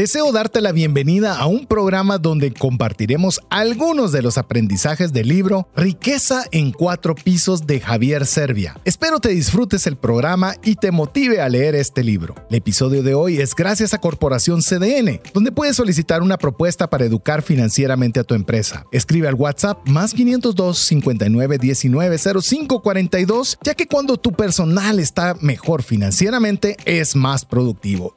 Deseo darte la bienvenida a un programa donde compartiremos algunos de los aprendizajes del libro Riqueza en cuatro pisos de Javier Servia. Espero te disfrutes el programa y te motive a leer este libro. El episodio de hoy es gracias a Corporación CDN, donde puedes solicitar una propuesta para educar financieramente a tu empresa. Escribe al WhatsApp más 502 59 19 05 42, ya que cuando tu personal está mejor financieramente es más productivo.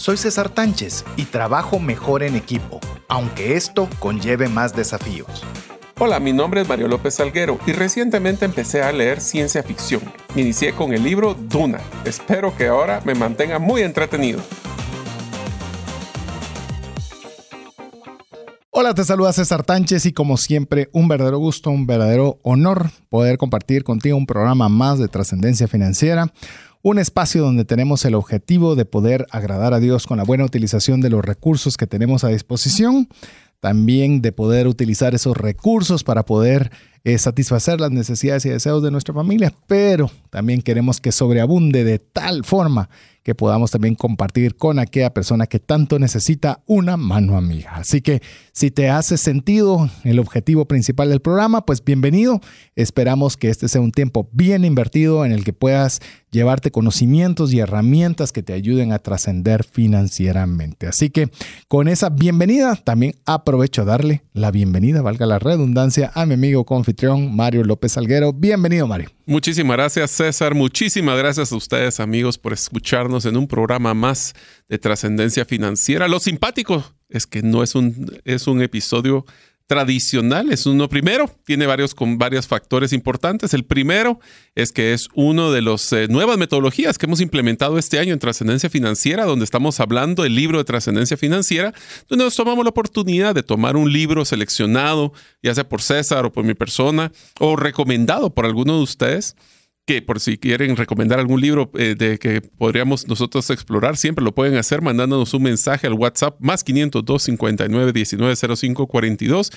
Soy César Tánchez y trabajo mejor en equipo, aunque esto conlleve más desafíos. Hola, mi nombre es Mario López Salguero y recientemente empecé a leer ciencia ficción. Me inicié con el libro Duna. Espero que ahora me mantenga muy entretenido. Hola, te saluda César Tánchez y como siempre, un verdadero gusto, un verdadero honor poder compartir contigo un programa más de trascendencia financiera un espacio donde tenemos el objetivo de poder agradar a Dios con la buena utilización de los recursos que tenemos a disposición, también de poder utilizar esos recursos para poder eh, satisfacer las necesidades y deseos de nuestra familia, pero también queremos que sobreabunde de tal forma que podamos también compartir con aquella persona que tanto necesita una mano amiga. Así que si te hace sentido el objetivo principal del programa, pues bienvenido. Esperamos que este sea un tiempo bien invertido en el que puedas llevarte conocimientos y herramientas que te ayuden a trascender financieramente. Así que con esa bienvenida, también aprovecho a darle la bienvenida, valga la redundancia, a mi amigo confitrión Mario López Alguero. Bienvenido, Mario. Muchísimas gracias, César. Muchísimas gracias a ustedes, amigos, por escucharnos en un programa más de trascendencia financiera. Lo simpático es que no es un, es un episodio tradicional, es uno primero, tiene varios con varios factores importantes. El primero es que es uno de las eh, nuevas metodologías que hemos implementado este año en trascendencia financiera, donde estamos hablando del libro de trascendencia financiera, donde nos tomamos la oportunidad de tomar un libro seleccionado, ya sea por César o por mi persona, o recomendado por alguno de ustedes que por si quieren recomendar algún libro eh, de que podríamos nosotros explorar, siempre lo pueden hacer mandándonos un mensaje al WhatsApp más 502 59 19 05 42.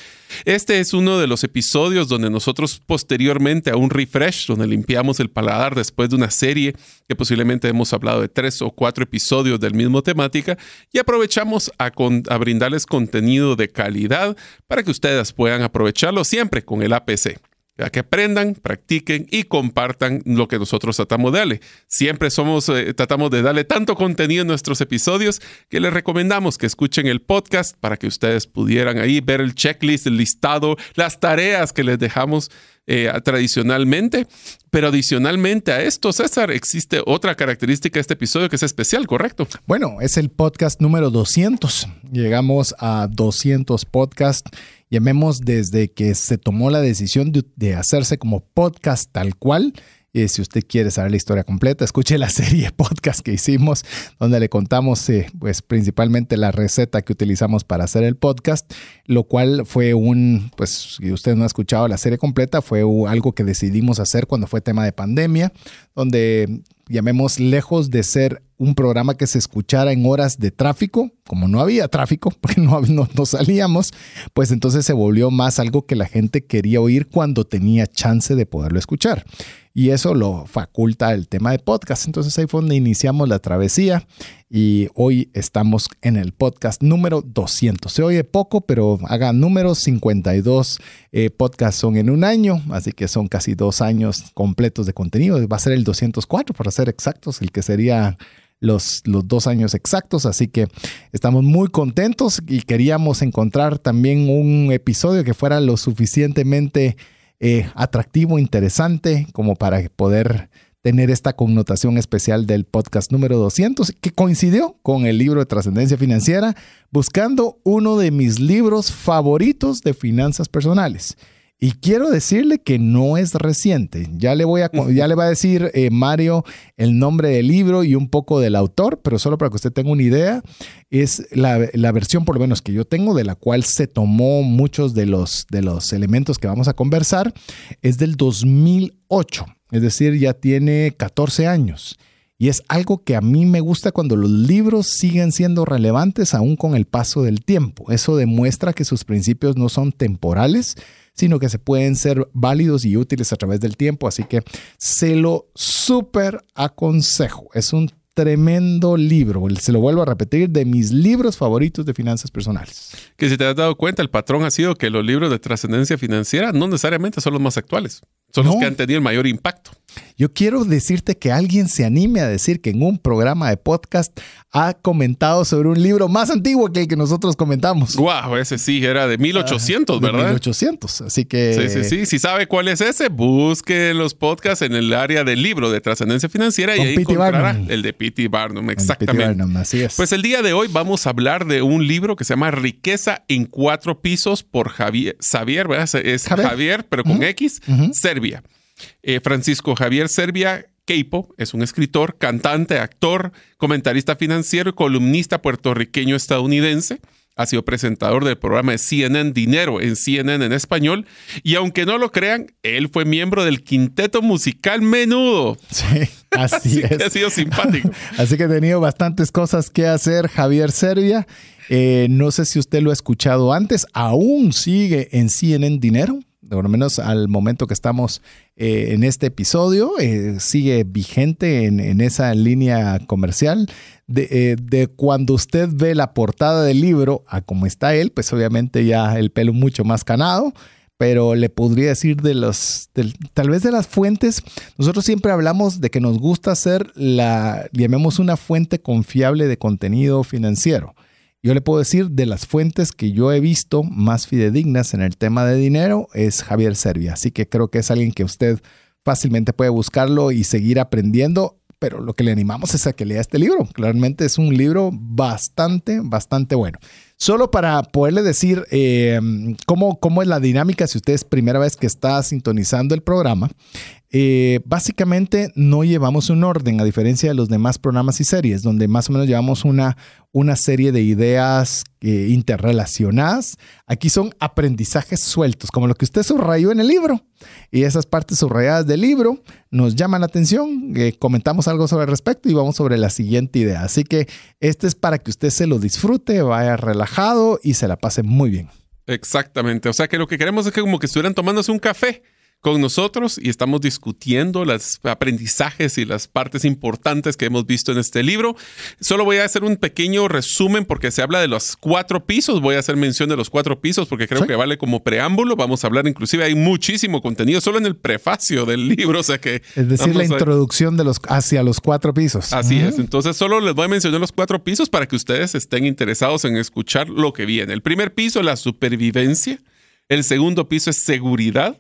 Este es uno de los episodios donde nosotros posteriormente a un refresh, donde limpiamos el paladar después de una serie que posiblemente hemos hablado de tres o cuatro episodios del mismo temática y aprovechamos a, a brindarles contenido de calidad para que ustedes puedan aprovecharlo siempre con el APC que aprendan, practiquen y compartan lo que nosotros tratamos de darle. Siempre somos, eh, tratamos de darle tanto contenido en nuestros episodios que les recomendamos que escuchen el podcast para que ustedes pudieran ahí ver el checklist, el listado, las tareas que les dejamos eh, tradicionalmente. Pero adicionalmente a esto, César, existe otra característica de este episodio que es especial, ¿correcto? Bueno, es el podcast número 200. Llegamos a 200 podcasts llamemos desde que se tomó la decisión de, hacerse como podcast tal cual. Y si usted quiere saber la historia completa, escuche la serie podcast que hicimos, donde le contamos eh, pues principalmente la receta que utilizamos para hacer el podcast, lo cual fue un, pues si usted no ha escuchado la serie completa, fue algo que decidimos hacer cuando fue tema de pandemia, donde llamemos lejos de ser un programa que se escuchara en horas de tráfico, como no había tráfico, porque no, no, salíamos, pues entonces se volvió más algo que la gente quería oír cuando tenía chance de poderlo escuchar. Y eso lo faculta el tema de podcast. Entonces ahí fue donde iniciamos la travesía y hoy estamos en el podcast número 200. Se oye poco, pero haga números, 52 eh, podcasts son en un año, así que son casi dos años completos de contenido. Va a ser el 204 para ser exactos, el que sería los, los dos años exactos, así que estamos muy contentos y queríamos encontrar también un episodio que fuera lo suficientemente eh, atractivo, interesante, como para poder tener esta connotación especial del podcast número 200, que coincidió con el libro de trascendencia financiera, buscando uno de mis libros favoritos de finanzas personales. Y quiero decirle que no es reciente. Ya le voy a, ya le va a decir eh, Mario el nombre del libro y un poco del autor, pero solo para que usted tenga una idea, es la, la, versión por lo menos que yo tengo, de la cual se tomó muchos de los, de los elementos que vamos a conversar, es del 2008, es decir, ya tiene 14 años. Y es algo que a mí me gusta cuando los libros siguen siendo relevantes aún con el paso del tiempo. Eso demuestra que sus principios no son temporales, sino que se pueden ser válidos y útiles a través del tiempo. Así que se lo súper aconsejo. Es un tremendo libro, se lo vuelvo a repetir, de mis libros favoritos de finanzas personales. Que si te has dado cuenta, el patrón ha sido que los libros de trascendencia financiera no necesariamente son los más actuales, son los que han tenido el mayor impacto. Yo quiero decirte que alguien se anime a decir que en un programa de podcast ha comentado sobre un libro más antiguo que el que nosotros comentamos. Wow, ese sí era de 1800, ¿verdad? De 1800, así que... Sí, sí, sí. Si sabe cuál es ese, busque los podcasts en el área del libro de trascendencia financiera y ahí encontrará el de P.T. Barnum, exactamente. Barnum, así es. Pues el día de hoy vamos a hablar de un libro que se llama Riqueza en cuatro pisos por Javier, Xavier, ¿verdad? Es Javier, pero con X, Serbia. Eh, Francisco Javier Serbia Keipo es un escritor, cantante, actor, comentarista financiero y columnista puertorriqueño estadounidense. Ha sido presentador del programa de CNN Dinero en CNN en español. Y aunque no lo crean, él fue miembro del quinteto musical Menudo. Sí, así, es. ha sido simpático. así que he tenido bastantes cosas que hacer, Javier Serbia. Eh, no sé si usted lo ha escuchado antes. Aún sigue en CNN Dinero por lo menos al momento que estamos eh, en este episodio, eh, sigue vigente en, esa línea comercial. Eh, de, cuando usted ve la portada del libro a cómo está él, pues obviamente ya el pelo mucho más canado, pero le podría decir de los, tal vez de las fuentes, nosotros siempre hablamos de que nos gusta ser la, llamemos una fuente confiable de contenido financiero. Yo le puedo decir de las fuentes que yo he visto más fidedignas en el tema de dinero es Javier Servia. Así que creo que es alguien que usted fácilmente puede buscarlo y seguir aprendiendo. Pero lo que le animamos es a que lea este libro. Claramente es un libro bastante, bastante bueno. Solo para poderle decir eh, cómo, cómo es la dinámica si usted es primera vez que está sintonizando el programa. Eh, básicamente no llevamos un orden, a diferencia de los demás programas y series, donde más o menos llevamos una, una serie de ideas eh, interrelacionadas. Aquí son aprendizajes sueltos, como lo que usted subrayó en el libro. Y esas partes subrayadas del libro nos llaman la atención, eh, comentamos algo sobre el respecto y vamos sobre la siguiente idea. Así que este es para que usted se lo disfrute, vaya relajado y se la pase muy bien. Exactamente. O sea que lo que queremos es que como que estuvieran tomándose un café con nosotros y estamos discutiendo los aprendizajes y las partes importantes que hemos visto en este libro. Solo voy a hacer un pequeño resumen porque se habla de los cuatro pisos. Voy a hacer mención de los cuatro pisos porque creo que vale como preámbulo. Vamos a hablar, inclusive hay muchísimo contenido solo en el prefacio del libro. O sea que. Es decir, la introducción de los, hacia los cuatro pisos. Así es. Entonces, solo les voy a mencionar los cuatro pisos para que ustedes estén interesados en escuchar lo que viene. El primer piso, la supervivencia. El segundo piso es seguridad.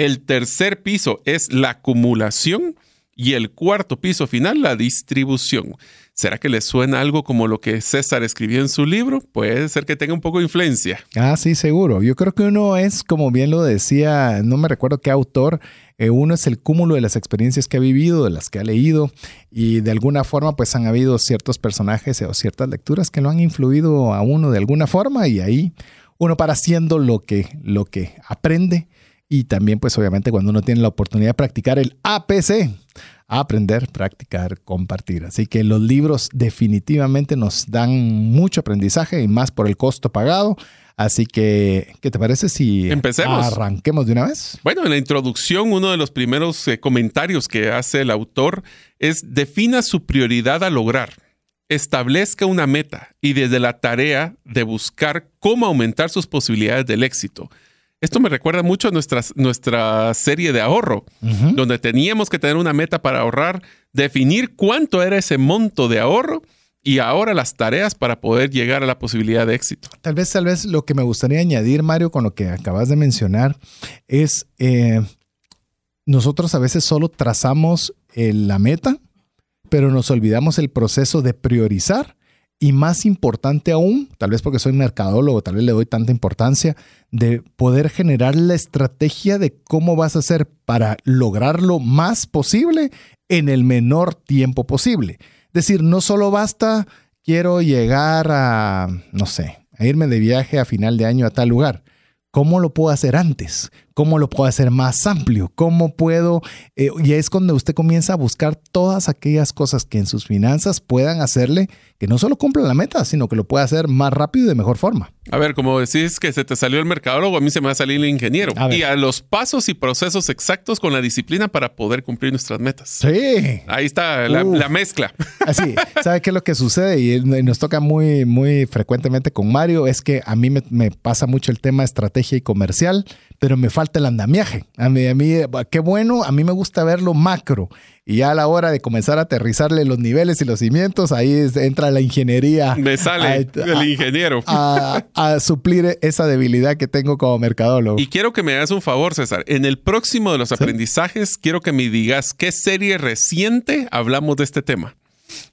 El tercer piso es la acumulación y el cuarto piso final, la distribución. ¿Será que le suena algo como lo que César escribió en su libro? Puede ser que tenga un poco de influencia. Ah, sí, seguro. Yo creo que uno es, como bien lo decía, no me recuerdo qué autor, eh, uno es el cúmulo de las experiencias que ha vivido, de las que ha leído, y de alguna forma pues han habido ciertos personajes o ciertas lecturas que lo han influido a uno de alguna forma y ahí uno para haciendo lo que, lo que aprende y también, pues obviamente, cuando uno tiene la oportunidad de practicar el APC, aprender, practicar, compartir. Así que los libros definitivamente nos dan mucho aprendizaje y más por el costo pagado. Así que, ¿qué te parece si Empecemos. arranquemos de una vez? Bueno, en la introducción, uno de los primeros eh, comentarios que hace el autor es defina su prioridad a lograr. Establezca una meta y desde la tarea de buscar cómo aumentar sus posibilidades del éxito. Esto me recuerda mucho a nuestra, nuestra serie de ahorro, donde teníamos que tener una meta para ahorrar, definir cuánto era ese monto de ahorro y ahora las tareas para poder llegar a la posibilidad de éxito. Tal vez, tal vez lo que me gustaría añadir, Mario, con lo que acabas de mencionar, es eh, nosotros a veces solo trazamos la meta, pero nos olvidamos el proceso de priorizar y más importante aún, tal vez porque soy mercadólogo, tal vez le doy tanta importancia, de poder generar la estrategia de cómo vas a hacer para lograr lo más posible en el menor tiempo posible. Es decir, no solo basta, quiero llegar a, no sé, a irme de viaje a final de año a tal lugar. ¿Cómo lo puedo hacer antes? ¿Cómo lo puedo hacer más amplio? ¿Cómo puedo? Eh, y es cuando usted comienza a buscar todas aquellas cosas que en sus finanzas puedan hacerle que no solo cumpla la meta, sino que lo pueda hacer más rápido y de mejor forma. A ver, como decís que se te salió el mercadólogo, a mí se me va a salir el ingeniero. y a los pasos y procesos exactos con la disciplina para poder cumplir nuestras metas. Sí. Ahí está la, mezcla. Así, ¿sabe qué es lo que sucede? Y nos toca muy, muy frecuentemente con Mario, es que a mí me, me pasa mucho el tema estrategia y comercial, pero me falta el andamiaje. A mí, a mí, qué bueno, a mí me gusta verlo macro. Y ya a la hora de comenzar a aterrizarle los niveles y los cimientos, ahí entra la ingeniería. Me sale el ingeniero. A, a, suplir esa debilidad que tengo como mercadólogo. Y quiero que me hagas un favor, César. En el próximo de los aprendizajes, quiero que me digas qué serie reciente hablamos de este tema.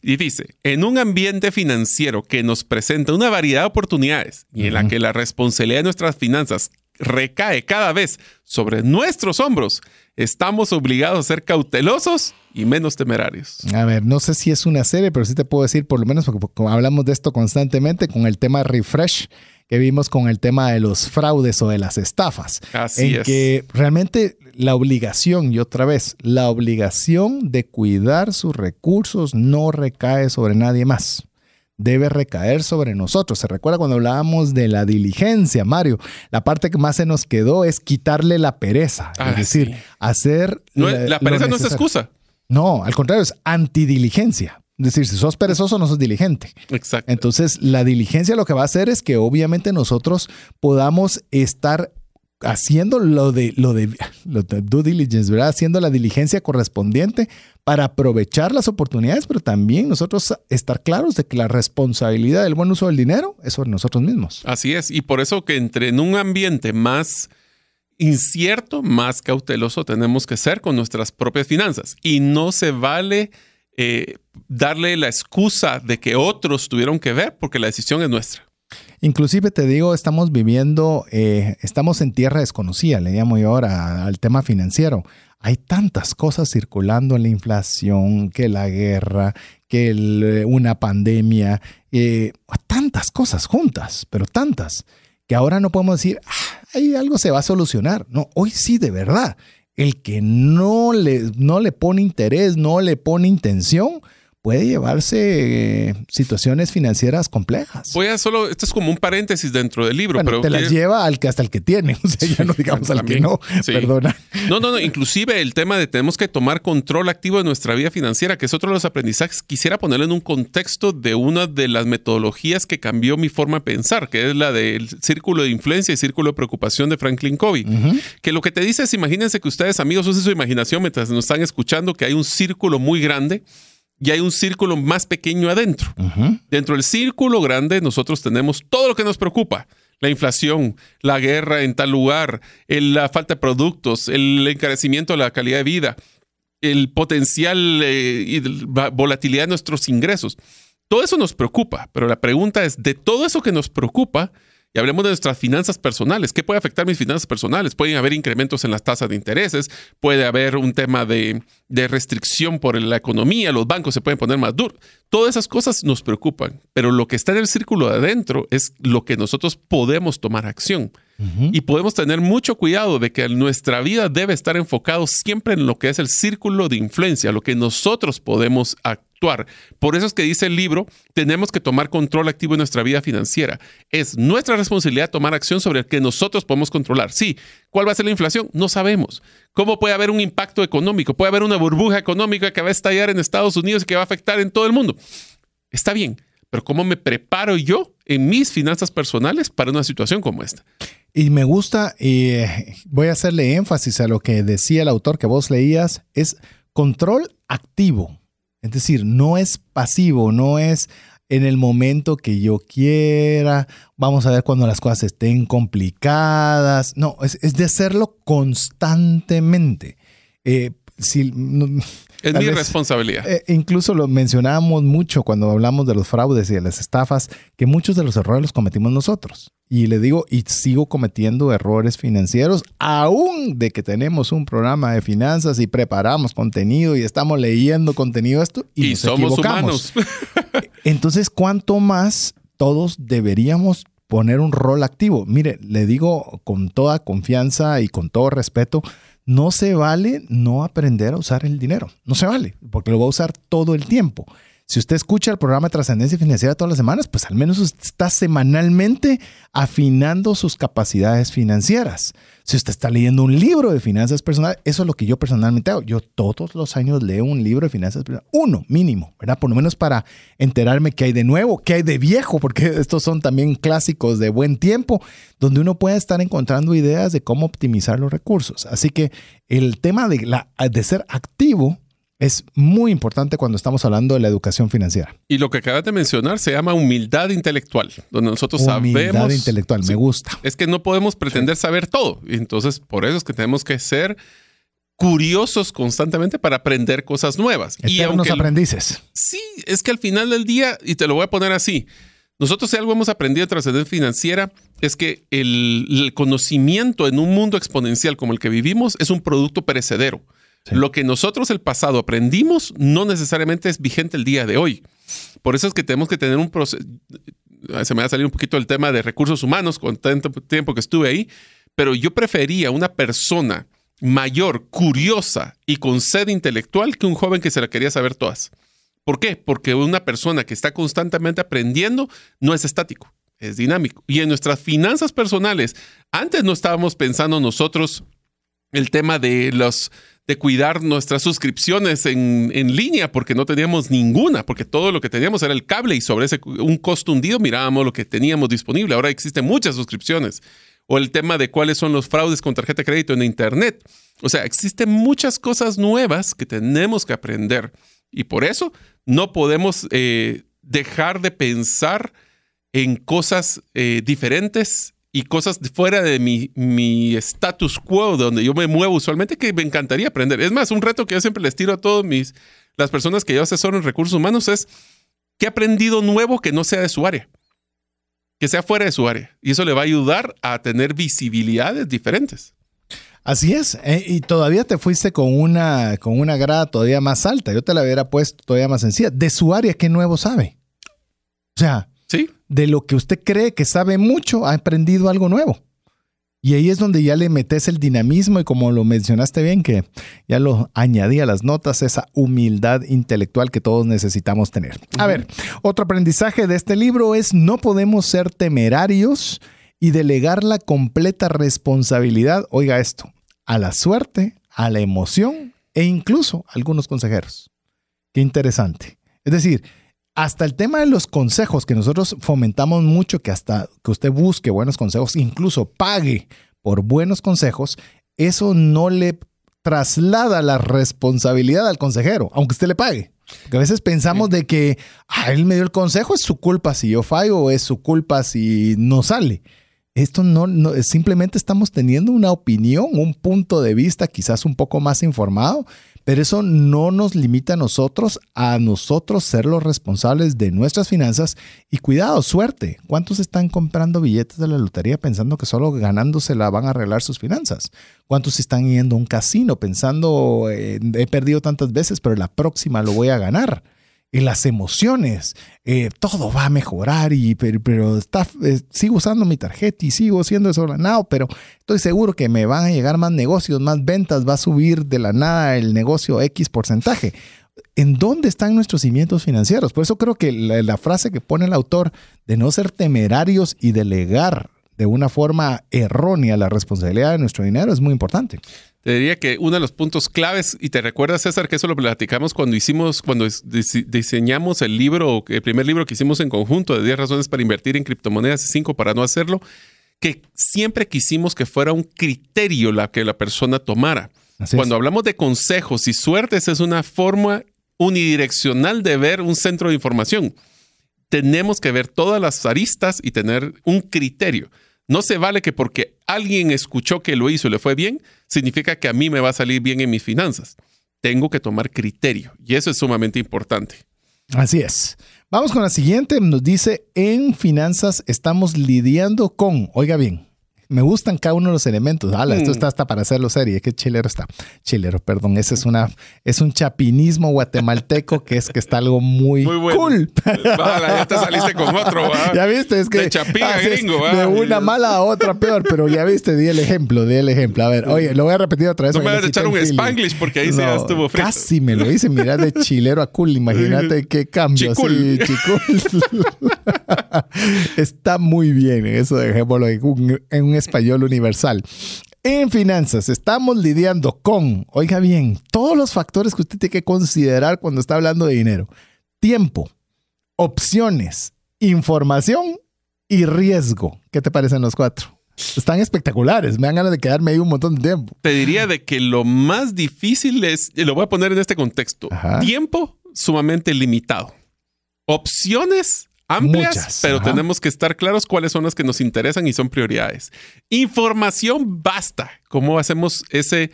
Y dice, en un ambiente financiero que nos presenta una variedad de oportunidades y en la que la responsabilidad de nuestras finanzas recae cada vez sobre nuestros hombros, estamos obligados a ser cautelosos y menos temerarios. A ver, no sé si es una serie, pero sí te puedo decir, por lo menos porque hablamos de esto constantemente con el tema refresh que vimos con el tema de los fraudes o de las estafas. Así en que realmente la obligación, y otra vez, la obligación de cuidar sus recursos no recae sobre nadie más debe recaer sobre nosotros. ¿Se recuerda cuando hablábamos de la diligencia, Mario? La parte que más se nos quedó es quitarle la pereza. es ah, decir, hacer... la, pereza no es excusa. No, al contrario, es antidiligencia. Es decir, si sos perezoso, no sos diligente. Exacto. Entonces, la diligencia lo que va a hacer es que obviamente nosotros podamos estar haciendo lo de, lo de, lo de due diligence, ¿verdad? Haciendo la diligencia correspondiente para aprovechar las oportunidades, pero también nosotros estar claros de que la responsabilidad del buen uso del dinero es sobre nosotros mismos. Así es, y por eso que entre en un ambiente más incierto, más cauteloso tenemos que ser con nuestras propias finanzas. Y no se vale eh, darle la excusa de que otros tuvieron que ver porque la decisión es nuestra. Inclusive te digo, estamos viviendo, eh, estamos en tierra desconocida, le llamo yo ahora al tema financiero. Hay tantas cosas circulando, la inflación, que la guerra, que eh, una pandemia, eh, tantas cosas juntas, pero tantas, que ahora no podemos decir, ah, ahí algo se va a solucionar. No, hoy sí, de verdad. El que no le, no le pone interés, no le pone intención, puede llevarse eh, situaciones financieras complejas. Voy a solo, esto es como un paréntesis dentro del libro, pero te las lleva al que hasta el que tiene, o sea, ya no digamos al que no, perdona. No, no, no, inclusive el tema de tenemos que tomar control activo de nuestra vida financiera, que es otro de los aprendizajes, quisiera ponerlo en un contexto de una de las metodologías que cambió mi forma de pensar, que es la del círculo de influencia y círculo de preocupación de Franklin Covey, que lo que te dice es, imagínense que ustedes amigos usen su imaginación mientras nos están escuchando, que hay un círculo muy grande y hay un círculo más pequeño adentro. Dentro del círculo grande nosotros tenemos todo lo que nos preocupa. La inflación, la guerra en tal lugar, la falta de productos, el encarecimiento de la calidad de vida, el potencial eh, y la volatilidad de nuestros ingresos. Todo eso nos preocupa, pero la pregunta es, de todo eso que nos preocupa, y hablemos de nuestras finanzas personales. ¿Qué puede afectar mis finanzas personales? Pueden haber incrementos en las tasas de intereses, puede haber un tema de, restricción por la economía, los bancos se pueden poner más duros. Todas esas cosas nos preocupan, pero lo que está en el círculo de adentro es lo que nosotros podemos tomar acción. Y podemos tener mucho cuidado de que nuestra vida debe estar enfocado siempre en lo que es el círculo de influencia, lo que nosotros podemos actuar. Por eso es que dice el libro, tenemos que tomar control activo en nuestra vida financiera. Es nuestra responsabilidad tomar acción sobre el que nosotros podemos controlar. Sí, ¿cuál va a ser la inflación? No sabemos. ¿Cómo puede haber un impacto económico? Puede haber una burbuja económica que va a estallar en Estados Unidos y que va a afectar en todo el mundo. Está bien, pero ¿cómo me preparo yo en mis finanzas personales para una situación como esta? Y me gusta, y eh, voy a hacerle énfasis a lo que decía el autor que vos leías, es control activo. Es decir, no es pasivo, no es en el momento que yo quiera, vamos a ver cuando las cosas estén complicadas. No, es, de hacerlo constantemente. Eh, si, Es mi responsabilidad. Eh, incluso lo mencionábamos mucho cuando hablamos de los fraudes y de las estafas, que muchos de los errores los cometimos nosotros. Y le digo, y sigo cometiendo errores financieros, aún de que tenemos un programa de finanzas y preparamos contenido y estamos leyendo contenido esto y, somos humanos. Entonces, ¿cuánto más todos deberíamos poner un rol activo? Mire, le digo con toda confianza y con todo respeto, no se vale no aprender a usar el dinero. No se vale, porque lo va a usar todo el tiempo. Si usted escucha el programa de Trascendencia Financiera todas las semanas, pues al menos usted está semanalmente afinando sus capacidades financieras. Si usted está leyendo un libro de finanzas personales, eso es lo que yo personalmente hago. Yo todos los años leo un libro de finanzas personales, uno mínimo, ¿verdad? Por lo menos para enterarme qué hay de nuevo, qué hay de viejo, porque estos son también clásicos de buen tiempo, donde uno puede estar encontrando ideas de cómo optimizar los recursos. Así que el tema de, la, de ser activo es muy importante cuando estamos hablando de la educación financiera. Y lo que acabas de mencionar se llama humildad intelectual, donde nosotros humildad sabemos... intelectual, me gusta. Es que no podemos pretender saber todo. Entonces, por eso es que tenemos que ser curiosos constantemente para aprender cosas nuevas. y aunque aprendices. Sí, es que al final del día, y te lo voy a poner así, nosotros si algo hemos aprendido de trascendencia financiera es que el conocimiento en un mundo exponencial como el que vivimos es un producto perecedero. Lo que nosotros el pasado aprendimos no necesariamente es vigente el día de hoy. Por eso es que tenemos que tener un proceso. Se me va a salir un poquito el tema de recursos humanos con tanto tiempo que estuve ahí, pero yo prefería una persona mayor, curiosa y con sed intelectual que un joven que se la quería saber todas. ¿Por qué? Porque una persona que está constantemente aprendiendo no es estático, es dinámico. Y en nuestras finanzas personales, antes no estábamos pensando nosotros el tema de los de cuidar nuestras suscripciones en, línea porque no teníamos ninguna, porque todo lo que teníamos era el cable y sobre ese un costo hundido mirábamos lo que teníamos disponible. Ahora existen muchas suscripciones. O el tema de cuáles son los fraudes con tarjeta de crédito en Internet. O sea, existen muchas cosas nuevas que tenemos que aprender. Y por eso no podemos eh, dejar de pensar en cosas eh, diferentes y cosas fuera de mi, mi status quo, de donde yo me muevo usualmente, que me encantaría aprender. Es más, un reto que yo siempre les tiro a todas mis, las personas que yo asesoro en recursos humanos es, ¿qué he aprendido nuevo que no sea de su área? Que sea fuera de su área. Y eso le va a ayudar a tener visibilidades diferentes. Así es, eh, y todavía te fuiste con una, con una grada todavía más alta. Yo te la hubiera puesto todavía más sencilla. De su área, ¿qué nuevo sabe? O sea, Sí. De lo que usted cree que sabe mucho, ha aprendido algo nuevo. Y ahí es donde ya le metes el dinamismo y como lo mencionaste bien, que ya lo añadí a las notas, esa humildad intelectual que todos necesitamos tener. A ver, otro aprendizaje de este libro es no podemos ser temerarios y delegar la completa responsabilidad, oiga esto, a la suerte, a la emoción e incluso a algunos consejeros. Qué interesante. Es decir, hasta el tema de los consejos que nosotros fomentamos mucho, que hasta que usted busque buenos consejos, incluso pague por buenos consejos, eso no le traslada la responsabilidad al consejero, aunque usted le pague. Porque a veces pensamos de que ah, él me dio el consejo, es su culpa si yo fallo o es su culpa si no sale. Esto no, no, simplemente estamos teniendo una opinión, un punto de vista quizás un poco más informado, pero eso no nos limita a nosotros, a nosotros ser los responsables de nuestras finanzas. Y cuidado, suerte. ¿Cuántos están comprando billetes de la lotería pensando que solo ganándose la van a arreglar sus finanzas? ¿Cuántos están yendo a un casino pensando, eh, he perdido tantas veces, pero la próxima lo voy a ganar? Las emociones, eh, todo va a mejorar, y, pero, está, eh, sigo usando mi tarjeta y sigo siendo desordenado, pero estoy seguro que me van a llegar más negocios, más ventas, va a subir de la nada el negocio X porcentaje. ¿En dónde están nuestros cimientos financieros? Por eso creo que la frase que pone el autor de no ser temerarios y delegar de una forma errónea la responsabilidad de nuestro dinero es muy importante. Te diría que uno de los puntos claves, y te recuerdas, César, que eso lo platicamos cuando hicimos, cuando diseñamos el libro, el primer libro que hicimos en conjunto de 10 razones para invertir en criptomonedas y 5 para no hacerlo, que siempre quisimos que fuera un criterio la que la persona tomara. cuando hablamos de consejos y suertes, es una forma unidireccional de ver un centro de información. Tenemos que ver todas las aristas y tener un criterio. No se vale que porque alguien escuchó que lo hizo y le fue bien, significa que a mí me va a salir bien en mis finanzas. tengo que tomar criterio. Y eso es sumamente importante. Así es. Vamos con la siguiente. Nos dice, en finanzas estamos lidiando con, oiga bien, me gustan cada uno de los elementos. Ala, esto Mm. está hasta para hacerlo serie. Qué chilero está. Chilero, perdón. Ese es una, es un chapinismo guatemalteco que es que está algo muy, Muy bueno. cool. Ya te saliste con otro, ¿va? Ya viste, es que De chapín a así es, gringo, ¿va? de una mala a otra peor, pero ya viste, di el ejemplo, di el ejemplo. A ver, oye, lo voy a repetir otra vez. No me vas a echar un feeling. spanglish porque ahí ya No, estuvo frito. Casi me lo hice, mira, de chilero a cool. Imagínate qué cambio. Chicul. Sí, chicul. Está muy bien, eso dejémoslo en un, en un español universal. En finanzas estamos lidiando con, oiga bien, todos los factores que usted tiene que considerar cuando está hablando de dinero. Tiempo, opciones, información y riesgo. ¿Qué te parecen los cuatro? Están espectaculares. Me dan ganas de quedarme ahí un montón de tiempo. Te diría de que lo más difícil es, y lo voy a poner en este contexto, Ajá. tiempo sumamente limitado. Opciones amplias, Muchas, pero ajá. tenemos que estar claros cuáles son las que nos interesan y son prioridades. Información basta. ¿Cómo hacemos ese?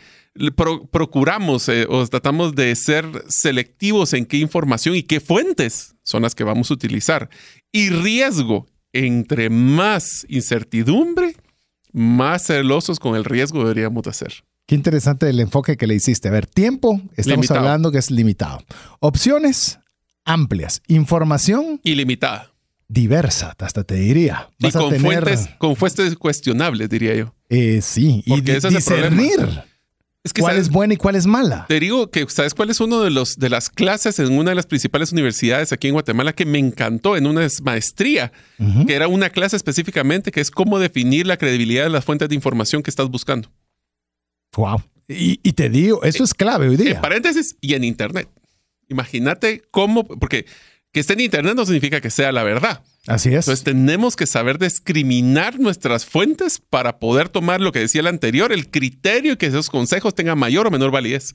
pro- procuramos eh, o tratamos de ser selectivos en qué información y qué fuentes son las que vamos a utilizar. Y riesgo, entre más incertidumbre, más celosos con el riesgo deberíamos de ser. Qué interesante el enfoque que le hiciste. A ver, tiempo, estamos Limitado. hablando que es limitado. Opciones amplias. Información Ilimitada. diversa, hasta te diría. Y a con, tener, fuentes, con fuentes cuestionables, diría yo. eh, sí, y Porque di- ese es el discernir Es que cuál ¿sabes? es buena y cuál es mala. te digo que, ¿sabes cuál es uno de los de las clases en una de las principales universidades aquí en Guatemala que me encantó en una maestría, que era una clase específicamente que es cómo definir la credibilidad de las fuentes de información que estás buscando. Wow. Y, y te digo, eso es clave hoy En día. paréntesis, y en Internet. Imagínate cómo, porque que esté en Internet no significa que sea la verdad. Así es. Entonces tenemos que saber discriminar nuestras fuentes para poder tomar lo que decía el anterior, el criterio y que esos consejos tengan mayor o menor validez.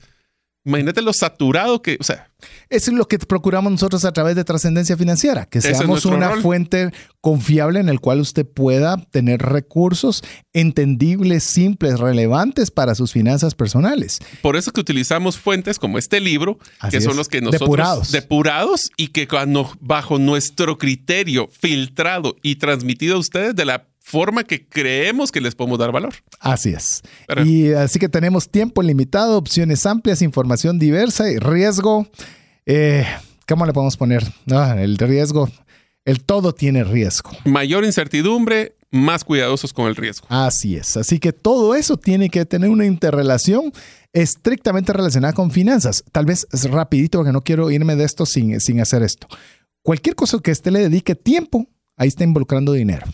Imagínate lo saturado que, o sea, Eso es lo que procuramos nosotros a través de trascendencia financiera, que es seamos una rol. fuente confiable en el cual usted pueda tener recursos entendibles, simples, relevantes para sus finanzas personales. por eso que utilizamos fuentes como este libro, Así que son es. los que nosotros Depurados. depurados y que cuando bajo nuestro criterio filtrado y transmitido a ustedes de la forma que creemos que les podemos dar valor. Así es. Pero- y así que tenemos tiempo limitado, opciones amplias, información diversa y riesgo. eh, ¿Cómo le podemos poner? Ah, el riesgo, el todo tiene riesgo. Mayor incertidumbre, más cuidadosos con el riesgo. Así es. Así que todo eso tiene que tener una interrelación estrictamente relacionada con finanzas. Tal vez es rapidito porque no quiero irme de esto sin, sin hacer esto. Cualquier cosa que usted le dedique tiempo, ahí está involucrando dinero.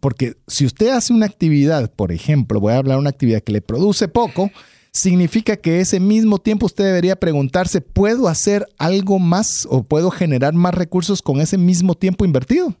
Porque si usted hace una actividad, por ejemplo, voy a hablar de una actividad que le produce poco, significa que ese mismo tiempo usted debería preguntarse, ¿puedo hacer algo más o puedo generar más recursos con ese mismo tiempo invertido?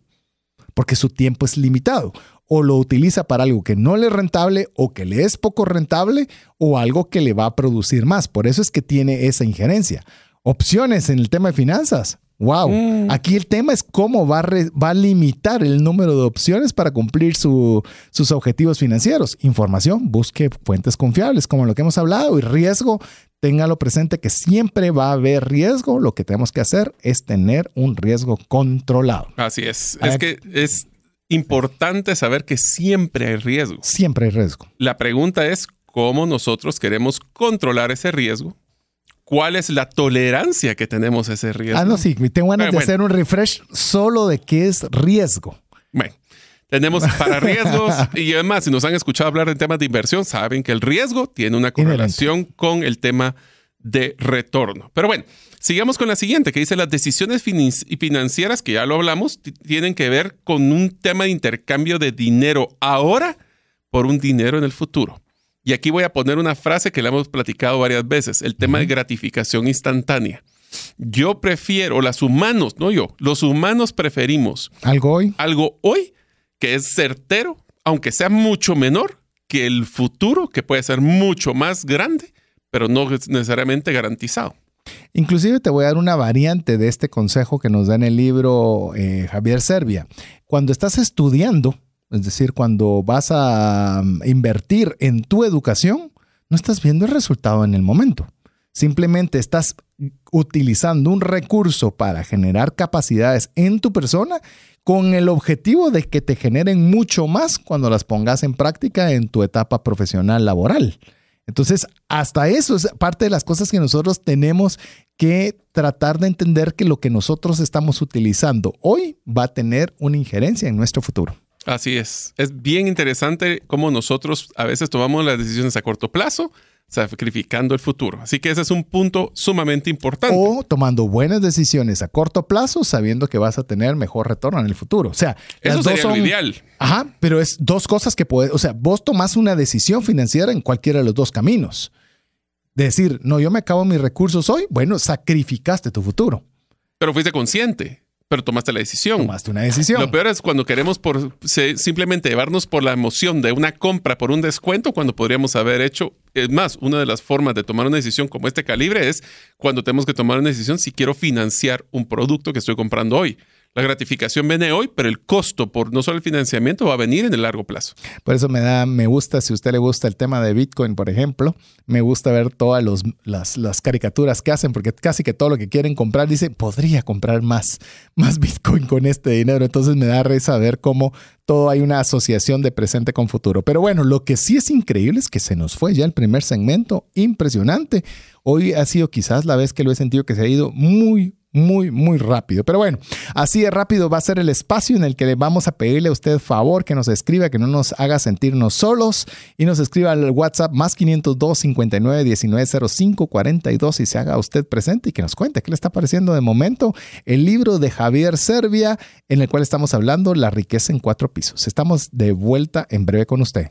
Porque su tiempo es limitado. O lo utiliza para algo que no le es rentable o que le es poco rentable o algo que le va a producir más. Por eso es que tiene esa injerencia. Opciones en el tema de finanzas. Wow. Mm. Aquí el tema es cómo va a, re- va a limitar el número de opciones para cumplir su- sus objetivos financieros. Información, busque fuentes confiables, como lo que hemos hablado, y riesgo, téngalo presente que siempre va a haber riesgo. Lo que tenemos que hacer es tener un riesgo controlado. Así es. Es que es importante saber que siempre hay riesgo. Siempre hay riesgo. La pregunta es cómo nosotros queremos controlar ese riesgo. ¿Cuál es la tolerancia que tenemos a ese riesgo? Ah, no, sí, tengo ganas Eh, de bueno. hacer un refresh solo de qué es riesgo. Bueno, tenemos para riesgos y además, si nos han escuchado hablar de temas de inversión, saben que el riesgo tiene una correlación con el tema de retorno. Pero bueno, sigamos con la siguiente, que dice las decisiones finan- financieras, que ya lo hablamos, tienen que ver con un tema de intercambio de dinero ahora por un dinero en el futuro. Y aquí voy a poner una frase que la hemos platicado varias veces, el tema de gratificación instantánea. Yo prefiero, las humanos, no yo, los humanos preferimos ¿Algo hoy? algo hoy que es certero, aunque sea mucho menor que el futuro, que puede ser mucho más grande, pero no es necesariamente garantizado. Inclusive te voy a dar una variante de este consejo que nos da en el libro eh, Javier Servia. Cuando estás estudiando, es decir, cuando vas a um, invertir en tu educación, no estás viendo el resultado en el momento, Simplemente estás utilizando un recurso para generar capacidades en tu persona con el objetivo de que te generen mucho más cuando las pongas en práctica en tu etapa profesional laboral. Entonces, hasta eso es parte de las cosas que nosotros tenemos que tratar de entender que lo que nosotros estamos utilizando hoy va a tener una injerencia en nuestro futuro. Así es. Es bien interesante cómo nosotros a veces tomamos las decisiones a corto plazo sacrificando el futuro. Así que ese es un punto sumamente importante. O tomando buenas decisiones a corto plazo sabiendo que vas a tener mejor retorno en el futuro. O sea, eso sería lo ideal. Ajá, pero es dos cosas que puedes, o sea, vos tomás una decisión financiera en cualquiera de los dos caminos. Decir, no, yo me acabo mis recursos hoy, bueno, sacrificaste tu futuro. Pero fuiste consciente pero tomaste la decisión. Tomaste una decisión. Lo peor es cuando queremos por simplemente llevarnos por la emoción de una compra por un descuento cuando podríamos haber hecho. Es más, una de las formas de tomar una decisión como este calibre es cuando tenemos que tomar una decisión si quiero financiar un producto que estoy comprando hoy. La gratificación viene hoy, pero el costo por no solo el financiamiento va a venir en el largo plazo. Por eso me da, me gusta, si a usted le gusta el tema de Bitcoin, por ejemplo, me gusta ver todas las, las, caricaturas que hacen, porque casi que todo lo que quieren comprar, dice, podría comprar más, más Bitcoin con este dinero. Entonces me da risa ver cómo todo hay una asociación de presente con futuro. Pero bueno, lo que sí es increíble es que se nos fue ya el primer segmento, impresionante. Hoy ha sido quizás la vez que lo he sentido que se ha ido muy, muy, muy rápido. Pero bueno, así de rápido va a ser el espacio en el que le vamos a pedirle a usted favor que nos escriba, que no nos haga sentirnos solos y nos escriba al WhatsApp más 502 59 19 05 42 y se haga usted presente y que nos cuente qué le está pareciendo de momento el libro de Javier Servia en el cual estamos hablando La riqueza en cuatro pisos. Estamos de vuelta en breve con usted.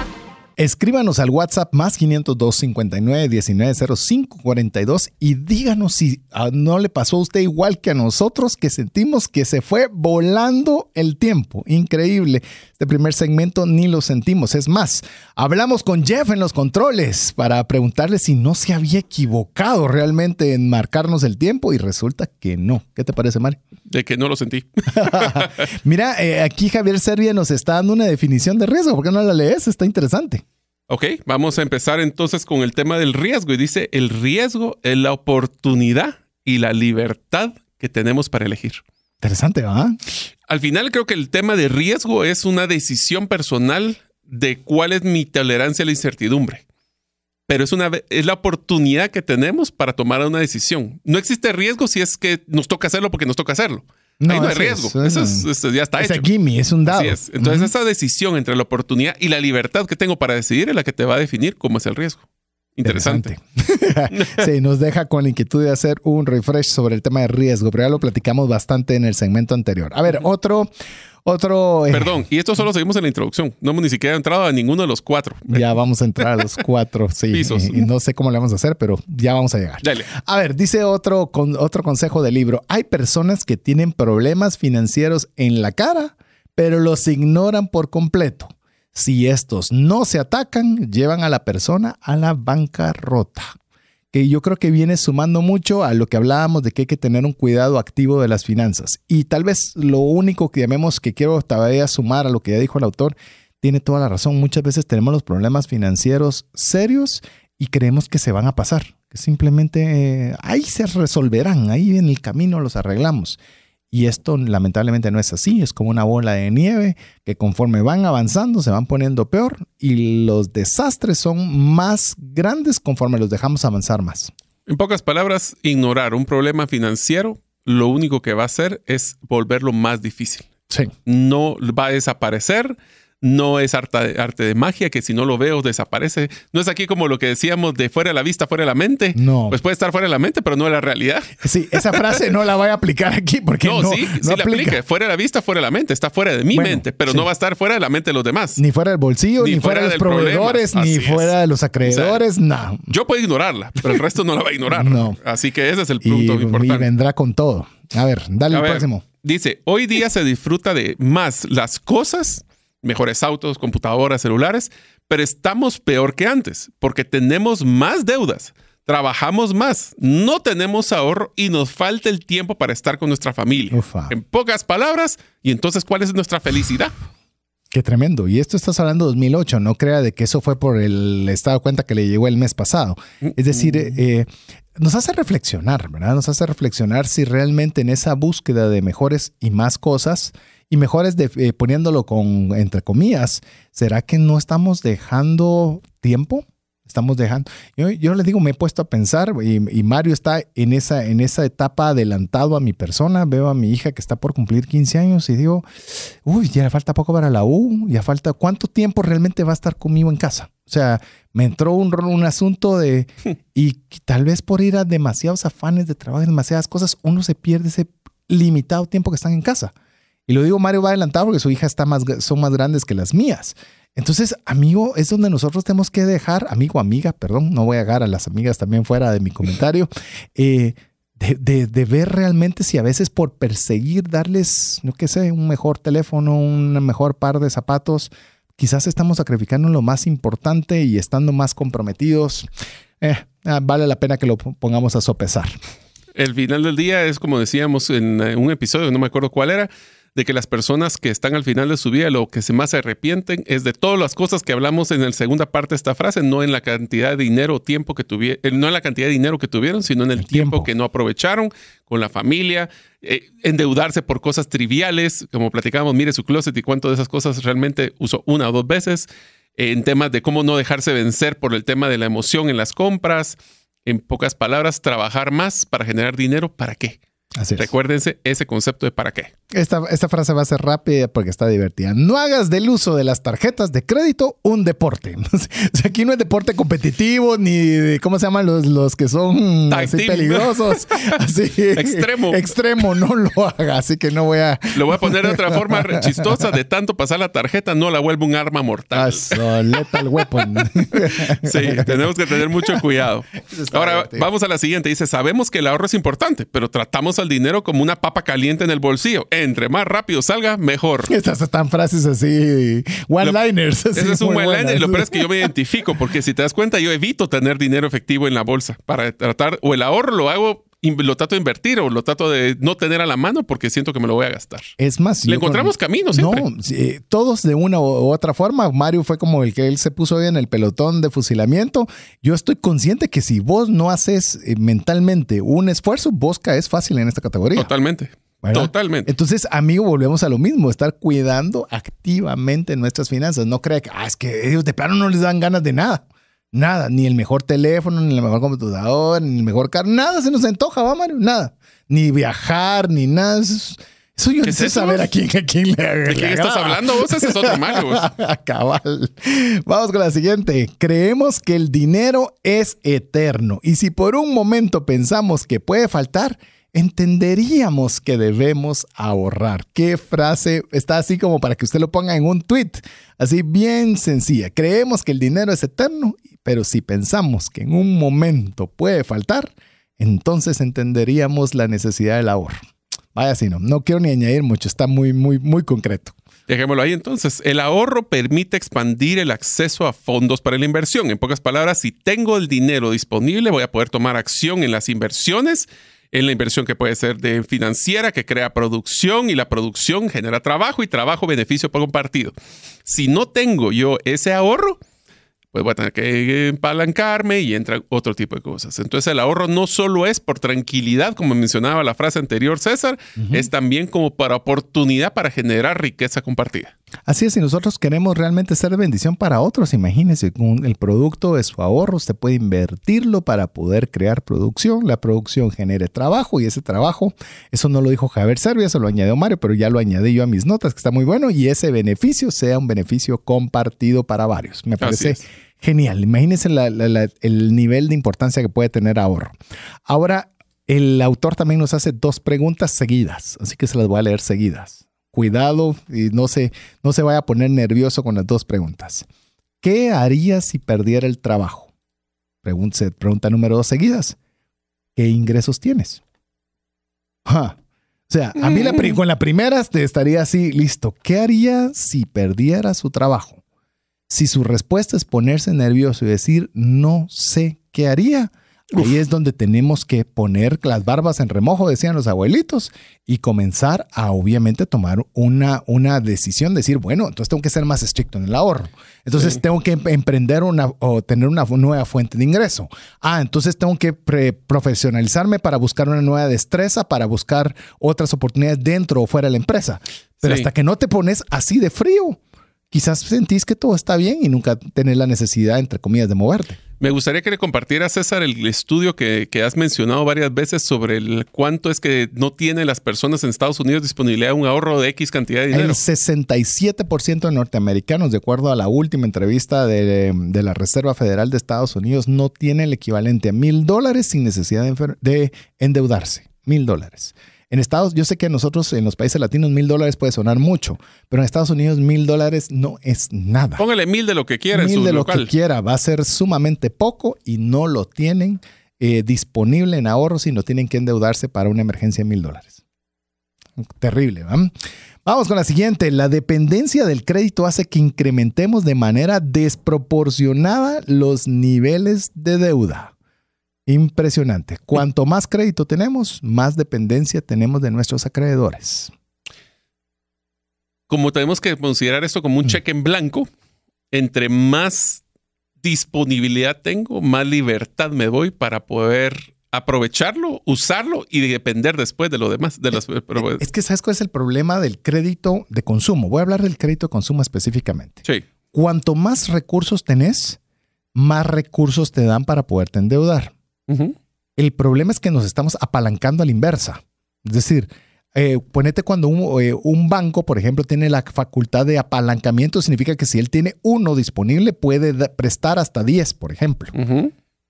Escríbanos al WhatsApp más 502 59 19 05 42 y díganos si ah, no le pasó a usted igual que a nosotros que sentimos que se fue volando el tiempo. Increíble. Este primer segmento ni lo sentimos. Es más, hablamos con Jeff en los controles para preguntarle si no se había equivocado realmente en marcarnos el tiempo y resulta que no. ¿Qué te parece, Mari? De que no lo sentí. Mira, eh, aquí Javier Servia nos está dando una definición de riesgo. ¿Por qué no la lees? Está interesante. Ok, vamos a empezar entonces con el tema del riesgo. Y dice, el riesgo es la oportunidad y la libertad que tenemos para elegir. Interesante, ¿verdad? Al final creo que el tema de riesgo es una decisión personal de cuál es mi tolerancia a la incertidumbre. Pero es, una, es la oportunidad que tenemos para tomar una decisión. No existe riesgo si es que nos toca hacerlo porque nos toca hacerlo. No, Ahí no hay riesgo. eso, ya está hecho. Es gimme, es un dado. Entonces, esa decisión entre la oportunidad y la libertad que tengo para decidir es la que te va a definir cómo es el riesgo. Interesante. sí, nos deja con la inquietud de hacer un refresh sobre el tema de riesgo, pero ya lo platicamos bastante en el segmento anterior. A ver, otro, otro. Eh, Perdón, y esto solo seguimos en la introducción. No hemos ni siquiera entrado a ninguno de los cuatro. Ya vamos a entrar a los cuatro, sí. Pisos. Y, no sé cómo le vamos a hacer, pero ya vamos a llegar. Dale. A ver, dice otro, con, otro consejo del libro. Hay personas que tienen problemas financieros en la cara, pero los ignoran por completo. Si estos no se atacan, llevan a la persona a la bancarrota que yo creo que viene sumando mucho a lo que hablábamos de que hay que tener un cuidado activo de las finanzas. Y tal vez lo único que llamemos que quiero todavía sumar a lo que ya dijo el autor, tiene toda la razón. Muchas veces tenemos los problemas financieros serios y creemos que se van a pasar, que simplemente eh, ahí se resolverán, ahí en el camino los arreglamos. Y esto lamentablemente no es así, es como una bola de nieve que conforme van avanzando se van poniendo peor y los desastres son más grandes conforme los dejamos avanzar más. En pocas palabras, ignorar un problema financiero, lo único que va a hacer es volverlo más difícil. Sí. No va a desaparecer, no es arte, arte de magia que si no lo veo desaparece. No es aquí como lo que decíamos de fuera de la vista, fuera de la mente. No. Pues puede estar fuera de la mente, pero no de la realidad. Sí, esa frase no la voy a aplicar aquí porque no, No, sí, sí la aplica. Fuera de la vista, fuera de la mente. Está fuera de mi Bueno, mente, pero sí. no va a estar fuera de la mente de los demás. Ni fuera del bolsillo, ni, Ni fuera, fuera de los proveedores, ni es. fuera de los acreedores, no. Yo puedo ignorarla, pero el resto no la va a ignorar. No. Así que ese es el Y, punto y importante. vendrá con todo. A ver, dale A el ver, próximo. Dice, hoy día se disfruta de más las cosas, mejores autos, computadoras, celulares, pero estamos peor que antes porque tenemos más deudas, trabajamos más, no tenemos ahorro y nos falta el tiempo para estar con nuestra familia. Ufa. En pocas palabras, y entonces, ¿cuál es nuestra felicidad? Qué tremendo. Y esto estás hablando de 2008. No crea de que eso fue por el estado de cuenta que le llegó el mes pasado. Es decir, eh, nos hace reflexionar, ¿verdad? Nos hace reflexionar si realmente en esa búsqueda de mejores y más cosas y mejores de, eh, poniéndolo con entre comillas, ¿será que no estamos dejando tiempo? Estamos dejando. Yo, yo les digo, me he puesto a pensar y, y Mario está en esa, en esa etapa adelantado a mi persona. Veo a mi hija que está por cumplir 15 años y digo, uy, ya falta poco para la U, ya falta, ¿cuánto tiempo realmente va a estar conmigo en casa? O sea, me entró un, un asunto de, y tal vez por ir a demasiados afanes de trabajo, demasiadas cosas, uno se pierde ese limitado tiempo que están en casa. Y lo digo, Mario va adelantado porque su hija está más, son más grandes que las mías. Entonces, amigo, es donde nosotros tenemos que dejar, amigo, amiga, perdón, no voy a agarrar a las amigas también fuera de mi comentario, eh, de, ver realmente si a veces por perseguir darles, no qué sé, un mejor teléfono, un mejor par de zapatos, quizás estamos sacrificando lo más importante y estando más comprometidos. Eh, ah, vale la pena que lo pongamos a sopesar. El final del día es como decíamos en eh, un episodio, no me acuerdo cuál era, de que las personas que están al final de su vida lo que se más se arrepienten es de todas las cosas que hablamos en la segunda parte de esta frase, no en la cantidad de dinero o tiempo que tuvieron, no en la cantidad de dinero que tuvieron, sino en el, El tiempo. tiempo. que no aprovecharon con la familia, eh, endeudarse por cosas triviales, como platicábamos, mire su closet y cuánto de esas cosas realmente usó una o dos veces, eh, en temas de cómo no dejarse vencer por el tema de la emoción en las compras, en pocas palabras, trabajar más para generar dinero, ¿para qué? Así es. Recuérdense ese concepto de para qué. Esta, esta frase va a ser rápida porque está divertida. No hagas del uso de las tarjetas de crédito un deporte. O sea, aquí no es deporte competitivo ni de, ¿cómo se llaman los, los que son así peligrosos? Así, Extremo. Extremo, no lo haga. Así que no voy a... Lo voy a poner de otra forma chistosa. De tanto pasar la tarjeta, no la vuelvo un arma mortal. Paso, lethal weapon. Sí, tenemos que tener mucho cuidado. Ahora divertido. vamos a la siguiente. Dice, sabemos que el ahorro es importante, pero tratamos al dinero como una papa caliente en el bolsillo. Entre más rápido salga, mejor. Estas están frases así, one-liners. Ese es un buenas. Y lo peor es que yo me identifico, porque si te das cuenta, yo evito tener dinero efectivo en la bolsa para tratar, o el ahorro lo hago, lo trato de invertir, o lo trato de no tener a la mano porque siento que me lo voy a gastar. Es más, Le con- encontramos camino siempre. No, eh, todos de una u otra forma. Mario fue como el que él se puso hoy en el pelotón de fusilamiento. Yo estoy consciente que si vos no haces eh, mentalmente un esfuerzo, vos caes fácil en esta categoría. Totalmente. ¿verdad? Totalmente. Entonces, amigo, volvemos a lo mismo, estar cuidando activamente nuestras finanzas. No crea que, ah, es que ellos de plano no les dan ganas de nada. Nada, ni el mejor teléfono, ni la mejor computadora, ni el mejor carro, nada se nos antoja, va, Mario, nada. Ni viajar, ni nada. Eso, eso yo ¿Qué es necesito eso? saber a quién, a quién le ¿De quién estás hablando vos? Ese es otro vos. Cabal. Vamos con la siguiente. Creemos que el dinero es eterno y si por un momento pensamos que puede faltar, entenderíamos que debemos ahorrar. Qué frase está así como para que usted lo ponga en un tweet, así bien sencilla. Creemos que el dinero es eterno, pero si pensamos que en un momento puede faltar, entonces entenderíamos la necesidad del ahorro. Vaya si no, no quiero ni añadir mucho, está muy, muy, muy concreto. Dejémoslo ahí entonces. El ahorro permite expandir el acceso a fondos para la inversión. En pocas palabras, si tengo el dinero disponible, voy a poder tomar acción en las inversiones, en la inversión que puede ser de financiera, que crea producción y la producción genera trabajo y trabajo beneficio por compartido. Si no tengo yo ese ahorro, pues voy a tener que empalancarme y entra otro tipo de cosas. Entonces el ahorro no solo es por tranquilidad, como mencionaba la frase anterior César, es también como para oportunidad para generar riqueza compartida. Así es, si nosotros queremos realmente ser de bendición para otros, imagínense, con el producto de su ahorro, usted puede invertirlo para poder crear producción, la producción genere trabajo y ese trabajo, eso no lo dijo Javier Servia, eso lo añadió Mario, pero ya lo añadí yo a mis notas, que está muy bueno, y ese beneficio sea un beneficio compartido para varios. Me parece genial. Imagínense el nivel de importancia que puede tener ahorro. Ahora, el autor también nos hace dos preguntas seguidas, así que se las voy a leer seguidas cuidado y no se, no se vaya a poner nervioso con las dos preguntas. ¿Qué harías si perdiera el trabajo? Pregunta, pregunta número dos seguidas. ¿Qué ingresos tienes? O sea, a mí la, con la primera te estaría así, listo. ¿Qué haría si perdiera su trabajo? Si su respuesta es ponerse nervioso y decir, no sé qué haría, Ahí es donde tenemos que poner las barbas en remojo, decían los abuelitos, y comenzar a obviamente tomar una, una decisión, decir, bueno, entonces tengo que ser más estricto en el ahorro. Entonces tengo que em-, emprender una o tener una nueva fuente de ingreso. Ah, entonces tengo que profesionalizarme para buscar una nueva destreza, para buscar otras oportunidades dentro o fuera de la empresa. Pero hasta que no te pones así de frío, quizás sentís que todo está bien y nunca tenés la necesidad, entre comillas, de moverte. Me gustaría que le compartiera, César, el estudio que, has mencionado varias veces sobre el cuánto es que no tienen las personas en Estados Unidos disponibilidad de un ahorro de X cantidad de dinero. El 67% de norteamericanos, de acuerdo a la última entrevista de, la Reserva Federal de Estados Unidos, no tiene el equivalente a mil dólares sin necesidad de endeudarse. Mil dólares. En Estados, yo sé que nosotros en los países latinos mil dólares puede sonar mucho, pero en Estados Unidos mil dólares no es nada. Póngale mil de lo que quiera. Mil en su de lo que quiera, va a ser sumamente poco y no lo tienen eh, disponible en ahorros y no tienen que endeudarse para una emergencia de mil dólares. Terrible, ¿va? Vamos con la siguiente. La dependencia del crédito hace que incrementemos de manera desproporcionada los niveles de deuda. Impresionante. Cuanto más crédito tenemos, más dependencia tenemos de nuestros acreedores. Como tenemos que considerar esto como un mm. cheque en blanco, entre más disponibilidad tengo, más libertad me doy para poder aprovecharlo, usarlo y depender después de lo demás. De es que sabes cuál es el problema del crédito de consumo. Voy a hablar del crédito de consumo específicamente. Sí. Cuanto más recursos tenés, más recursos te dan para poderte endeudar. El problema es que nos estamos apalancando a la inversa. Es decir, eh, ponete cuando eh, un, banco, por ejemplo, tiene la facultad de apalancamiento, significa que si él tiene uno disponible, puede prestar hasta 10, por ejemplo.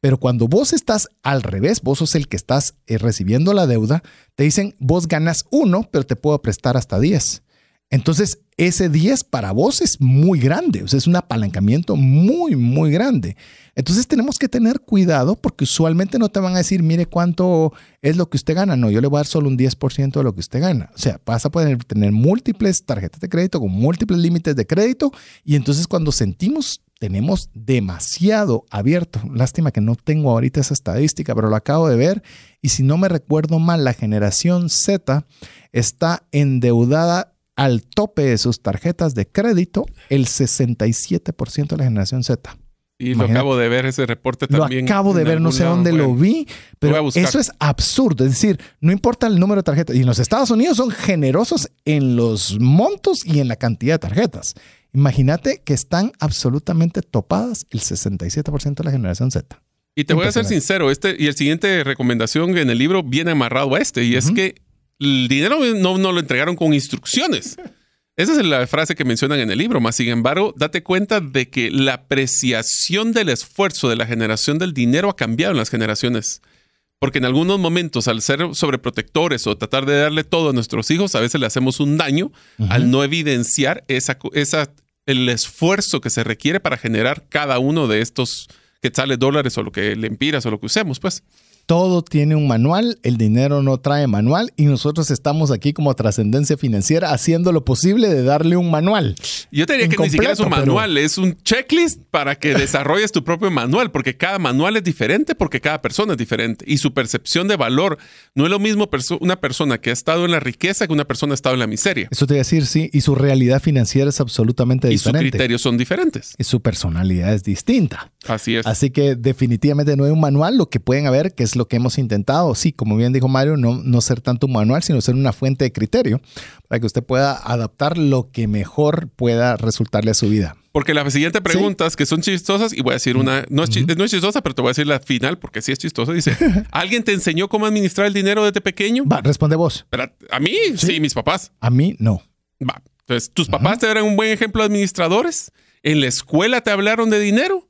Pero cuando vos estás al revés, vos sos el que estás eh, recibiendo la deuda, te dicen, vos ganas uno, pero te puedo prestar hasta 10. Entonces, ese 10 para vos es muy grande, o sea, es un apalancamiento muy, muy grande. Entonces tenemos que tener cuidado porque usualmente no te van a decir, mire cuánto es lo que usted gana. No, yo le voy a dar solo un 10% de lo que usted gana. O sea, vas a poder tener múltiples tarjetas de crédito con múltiples límites de crédito y entonces cuando sentimos tenemos demasiado abierto. Lástima que no tengo ahorita esa estadística, pero lo acabo de ver. Y si no me recuerdo mal, la generación Z está endeudada al tope de sus tarjetas de crédito el 67% de la generación Z. Y lo acabo de ver ese reporte también. Lo acabo de ver, no sé dónde lo vi, pero eso es absurdo. Es decir, no importa el número de tarjetas. Y en los Estados Unidos son generosos en los montos y en la cantidad de tarjetas. Imagínate que están absolutamente topadas el 67% de la generación Z. Y te voy a ser sincero, este y el siguiente recomendación en el libro viene amarrado a este, y es que el dinero no, no lo entregaron con instrucciones. Esa es la frase que mencionan en el libro, más sin embargo, date cuenta de que la apreciación del esfuerzo de la generación del dinero ha cambiado en las generaciones. Porque en algunos momentos, al ser sobreprotectores o tratar de darle todo a nuestros hijos, a veces le hacemos un daño al no evidenciar esa, esa, el esfuerzo que se requiere para generar cada uno de estos quetzales, dólares o lo que le empiras o lo que usemos, pues todo tiene un manual, el dinero no trae manual y nosotros estamos aquí como trascendencia financiera haciendo lo posible de darle un manual. Yo te diría que ni siquiera es un manual, es un checklist para que desarrolles tu propio manual, porque cada manual es diferente, porque cada persona es diferente y su percepción de valor no es lo mismo una persona que ha estado en la riqueza que una persona que ha estado en la miseria. Eso te voy a decir, sí, y su realidad financiera es absolutamente diferente. Y sus criterios son diferentes. Y su personalidad es distinta. Así es. Así que definitivamente no hay un manual, lo que pueden haber, que es lo que hemos intentado. Sí, como bien dijo Mario, no, no ser tanto un manual, sino ser una fuente de criterio para que usted pueda adaptar lo que mejor pueda resultarle a su vida. Porque las siguientes preguntas que son chistosas, y voy a decir una, no es, no es, chistosa, pero te voy a decir la final porque sí es chistosa. Dice, ¿alguien te enseñó cómo administrar el dinero desde pequeño? Va, responde vos. ¿A mí? Sí, mis papás. A mí no. Va. Entonces, ¿tus papás te dieron un buen ejemplo de administradores? ¿En la escuela te hablaron de dinero?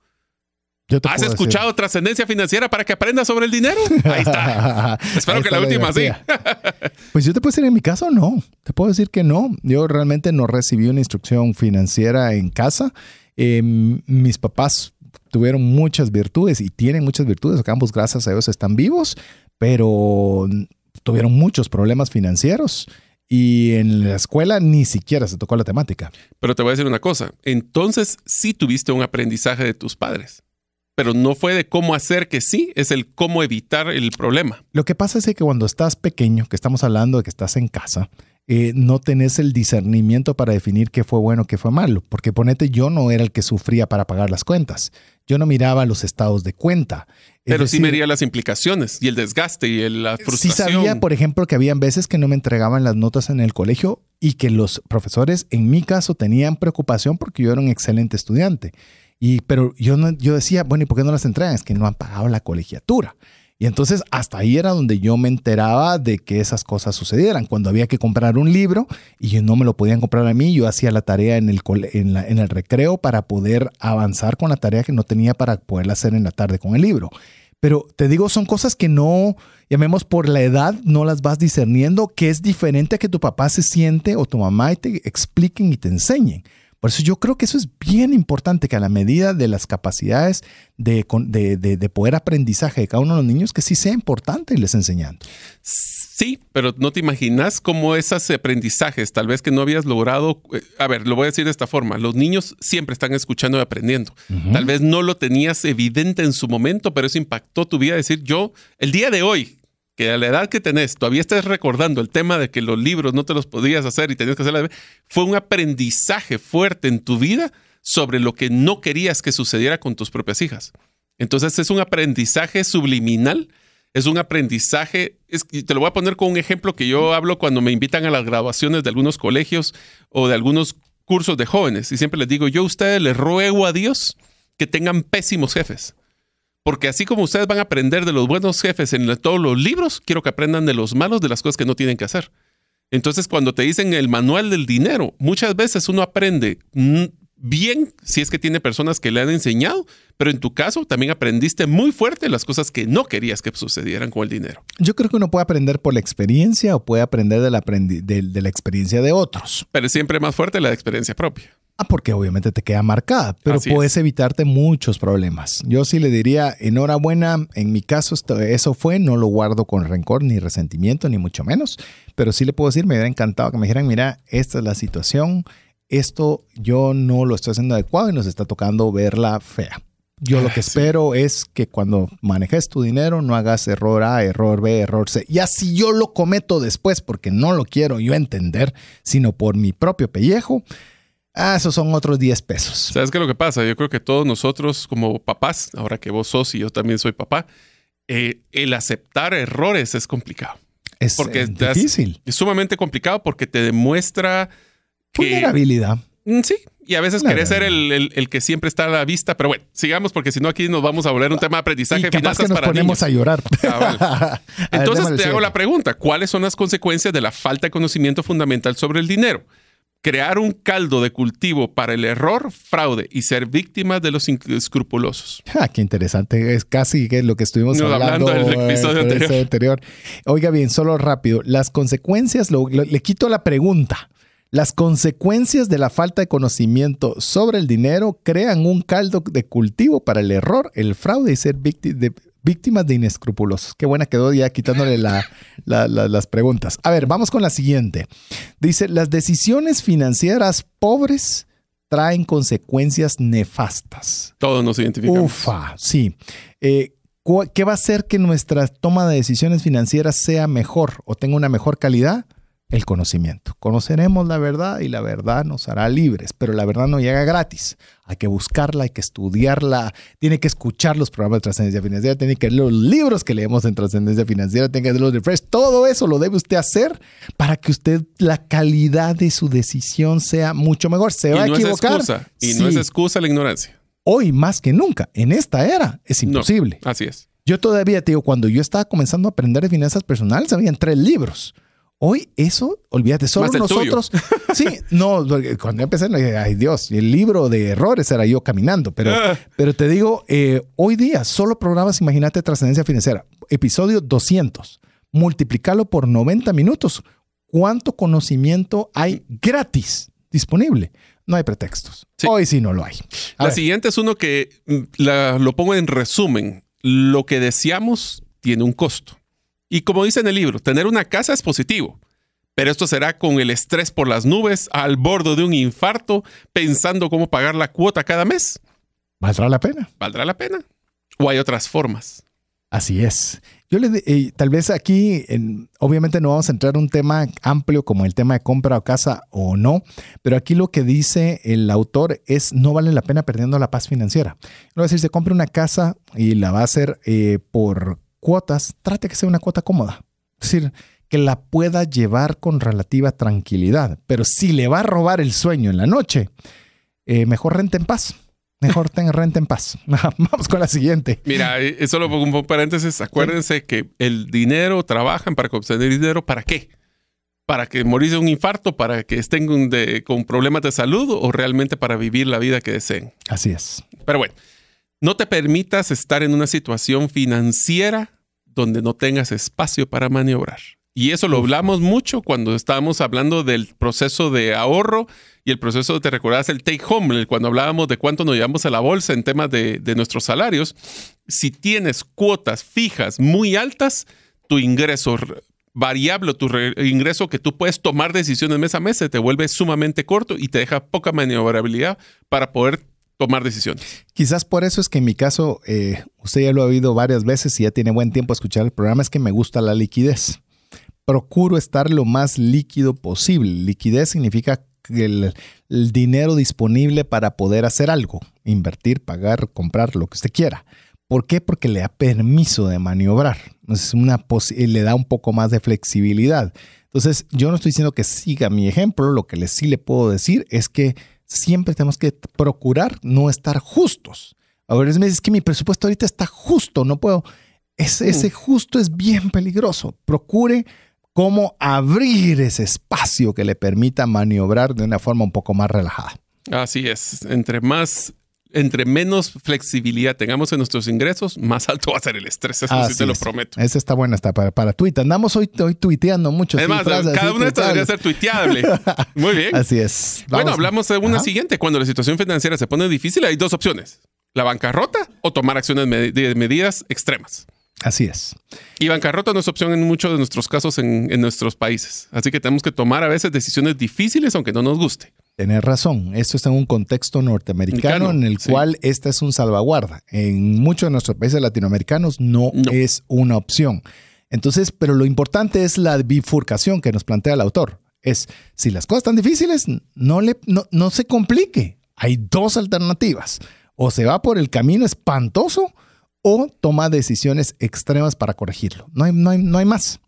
¿Has escuchado trascendencia financiera para que aprendas sobre el dinero? Ahí está. Espero que la, última sí. pues yo te puedo decir, en mi caso, no. Te puedo decir que no. Yo realmente no recibí una instrucción financiera en casa. Em, mis papás tuvieron muchas virtudes y tienen muchas virtudes. Ambos, gracias a Dios, están vivos, pero tuvieron muchos problemas financieros. Y en la escuela ni siquiera se tocó la temática. Pero te voy a decir una cosa. Entonces sí tuviste un aprendizaje de tus padres pero no fue de cómo hacer que sí, es el cómo evitar el problema. Lo que pasa es que cuando estás pequeño, que estamos hablando de que estás en casa, eh, no tenés el discernimiento para definir qué fue bueno, qué fue malo. Porque ponete, yo no era el que sufría para pagar las cuentas. Yo no miraba los estados de cuenta. Pero sí vería las implicaciones y el desgaste y la frustración. Sí sabía, por ejemplo, que habían veces que no me entregaban las notas en el colegio y que los profesores, en mi caso, tenían preocupación porque yo era un excelente estudiante. Y, pero yo, no, yo decía, bueno, ¿y por qué no las entregan? Es que no han pagado la colegiatura. Y entonces hasta ahí era donde yo me enteraba de que esas cosas sucedieran. Cuando había que comprar un libro y no me lo podían comprar a mí, yo hacía la tarea en el, en, en el recreo para poder avanzar con la tarea que no tenía para poderla hacer en la tarde con el libro. Pero te digo, son cosas que no, llamemos por la edad, no las vas discerniendo, que es diferente a que tu papá se siente o tu mamá y te expliquen y te enseñen. Por eso yo creo que eso es bien importante, que a la medida de las capacidades de, de, poder aprendizaje de cada uno de los niños, que sí sea importante irles enseñando. Sí, pero no te imaginas cómo esos aprendizajes, tal vez que no habías logrado, eh, a ver, lo voy a decir de esta forma, los niños siempre están escuchando y aprendiendo. Tal vez no lo tenías evidente en su momento, pero eso impactó tu vida. Decir, yo, el día de hoy, que a la edad que tenés todavía estás recordando el tema de que los libros no te los podías hacer y tenías que hacerlo, fue un aprendizaje fuerte en tu vida sobre lo que no querías que sucediera con tus propias hijas. Entonces es un aprendizaje subliminal, es un aprendizaje, te lo voy a poner con un ejemplo que yo hablo cuando me invitan a las graduaciones de algunos colegios o de algunos cursos de jóvenes y siempre les digo, yo a ustedes les ruego a Dios que tengan pésimos jefes porque así como ustedes van a aprender de los buenos jefes en todos los libros, quiero que aprendan de los malos, de las cosas que no tienen que hacer. Entonces, cuando te dicen el manual del dinero, muchas veces uno aprende bien si es que tiene personas que le han enseñado, pero en tu caso también aprendiste muy fuerte las cosas que no querías que sucedieran con el dinero. Yo creo que uno puede aprender por la experiencia o puede aprender de la, de la experiencia de otros. Pero siempre más fuerte la experiencia propia. Ah, porque obviamente te queda marcada, pero puedes evitarte muchos problemas. Yo sí le diría, enhorabuena, en mi caso eso fue, no lo guardo con rencor ni resentimiento, ni mucho menos, pero sí le puedo decir, me hubiera encantado que me dijeran, mira, esta es la situación, esto yo no lo estoy haciendo adecuado y nos está tocando verla fea. Yo lo que ah, espero es que cuando manejes tu dinero no hagas error A, error B, error C. Y así yo lo cometo después porque no lo quiero yo entender, sino por mi propio pellejo, Ah, esos son otros 10 pesos. ¿Sabes qué es lo que pasa? Yo creo que todos nosotros como papás, ahora que vos sos y yo también soy papá, eh, el aceptar errores es complicado. Es porque difícil. Es sumamente complicado porque te demuestra que... Vulnerabilidad. Mm, sí, y a veces querés ser el, que siempre está a la vista, pero bueno, sigamos porque si no aquí nos vamos a volver un tema de aprendizaje y capaz que nos ponemos a llorar. Entonces te hago la pregunta, ¿cuáles son las consecuencias de la falta de conocimiento fundamental sobre el dinero? crear un caldo de cultivo para el error, fraude y ser víctimas de los escrupulosos. Ah, qué interesante. Es casi lo que estuvimos hablando, en el episodio anterior. Oiga bien, solo rápido. Las consecuencias, le quito la pregunta. Las consecuencias de la falta de conocimiento sobre el dinero crean un caldo de cultivo para el error, el fraude y ser víctima de víctimas de inescrupulosos. Qué buena quedó ya quitándole las preguntas. A ver, vamos con la siguiente. Dice, las decisiones financieras pobres traen consecuencias nefastas. Todos nos identificamos. Ufa, sí. Eh, ¿Qué va a hacer que nuestra toma de decisiones financieras sea mejor o tenga una mejor calidad? El conocimiento. Conoceremos la verdad y la verdad nos hará libres, pero la verdad no llega gratis. Hay que buscarla, hay que estudiarla, tiene que escuchar los programas de trascendencia financiera, tiene que leer los libros que leemos en trascendencia financiera, tiene que leer los refresh. Todo eso lo debe usted hacer para que usted la calidad de su decisión sea mucho mejor. Se va a equivocar. excusa, y no es excusa la ignorancia. Hoy más que nunca, en esta era, es imposible. así es. Yo todavía te digo, cuando yo estaba comenzando a aprender de finanzas personales, habían tres libros. Hoy eso, olvídate, solo nosotros. Sí, no, cuando empecé, ay Dios, el libro de errores era yo caminando, pero, ah. pero te digo, eh, hoy día solo programas, imagínate, trascendencia financiera, episodio 200, multiplicarlo por 90 minutos. ¿Cuánto conocimiento hay gratis disponible? No hay pretextos. Hoy sí no lo hay. la siguiente es uno que mm, lo pongo en resumen. Lo que deseamos tiene un costo. Y como dice en el libro, tener una casa es positivo, pero esto será con el estrés por las nubes, al borde de un infarto, pensando cómo pagar la cuota cada mes. ¿Valdrá la pena? ¿Valdrá la pena? ¿O hay otras formas? Así es. Yo le eh, tal vez aquí, obviamente no vamos a entrar en un tema amplio como el tema de compra o casa o no, pero aquí lo que dice el autor es no vale la pena perdiendo la paz financiera. No a decir, se compra una casa y la va a hacer eh, por cuotas, trate que sea una cuota cómoda. Es decir, que la pueda llevar con relativa tranquilidad. Pero si le va a robar el sueño en la noche, eh, mejor rente en paz. Mejor tenga renta en paz. Vamos con la siguiente. Mira, eh, solo un paréntesis. Acuérdense que el dinero trabajan para obtener dinero. ¿Para qué? ¿Para que morirse de un infarto? ¿Para que estén con problemas de salud? ¿O realmente para vivir la vida que deseen? Así es. Pero bueno, no te permitas estar en una situación financiera donde no tengas espacio para maniobrar. Y eso lo hablamos mucho cuando estábamos hablando del proceso de ahorro y el proceso, te recuerdas, el take home, cuando hablábamos de cuánto nos llevamos a la bolsa en temas de, nuestros salarios. Si tienes cuotas fijas muy altas, tu ingreso variable, tu ingreso que tú puedes tomar decisiones mes a mes, se te vuelve sumamente corto y te deja poca maniobrabilidad para poder tomar decisiones. Quizás por eso es que en mi caso, eh, usted ya lo ha oído varias veces y ya tiene buen tiempo a escuchar el programa, es que me gusta la liquidez. Procuro estar lo más líquido posible. Liquidez significa el, el dinero disponible para poder hacer algo, invertir, pagar, comprar, lo que usted quiera. ¿Por qué? Porque le da permiso de maniobrar. Es una le da un poco más de flexibilidad. Entonces, yo no estoy diciendo que siga mi ejemplo, lo que le, sí le puedo decir es que siempre tenemos que procurar no estar justos. A veces me dices que mi presupuesto ahorita está justo, no puedo. Ese, ese mm. justo es bien peligroso. Procure cómo abrir ese espacio que le permita maniobrar de una forma un poco más relajada. Así es. Entre más entre menos flexibilidad tengamos en nuestros ingresos, más alto va a ser el estrés. Eso sí te lo prometo. Esa está buena, está para, para Twitter. Andamos hoy, hoy tuiteando mucho. Además, cada una de estas debería ser tuiteable. Muy bien. Así es. bueno, hablamos de una siguiente. Cuando la situación financiera se pone difícil, hay dos opciones. La bancarrota o tomar acciones de medidas extremas. Así es. Y bancarrota no es opción en muchos de nuestros casos en, en nuestros países. Así que tenemos que tomar a veces decisiones difíciles aunque no nos guste. Tener razón. Esto está en un contexto norteamericano en el cual esta es un salvaguarda. En muchos de nuestros países latinoamericanos no, es una opción. Entonces, pero lo importante es la bifurcación que nos plantea el autor. Es, si las cosas están difíciles, no, le, no, se complique. Hay dos alternativas. O se va por el camino espantoso o toma decisiones extremas para corregirlo. No hay, no hay, no hay más.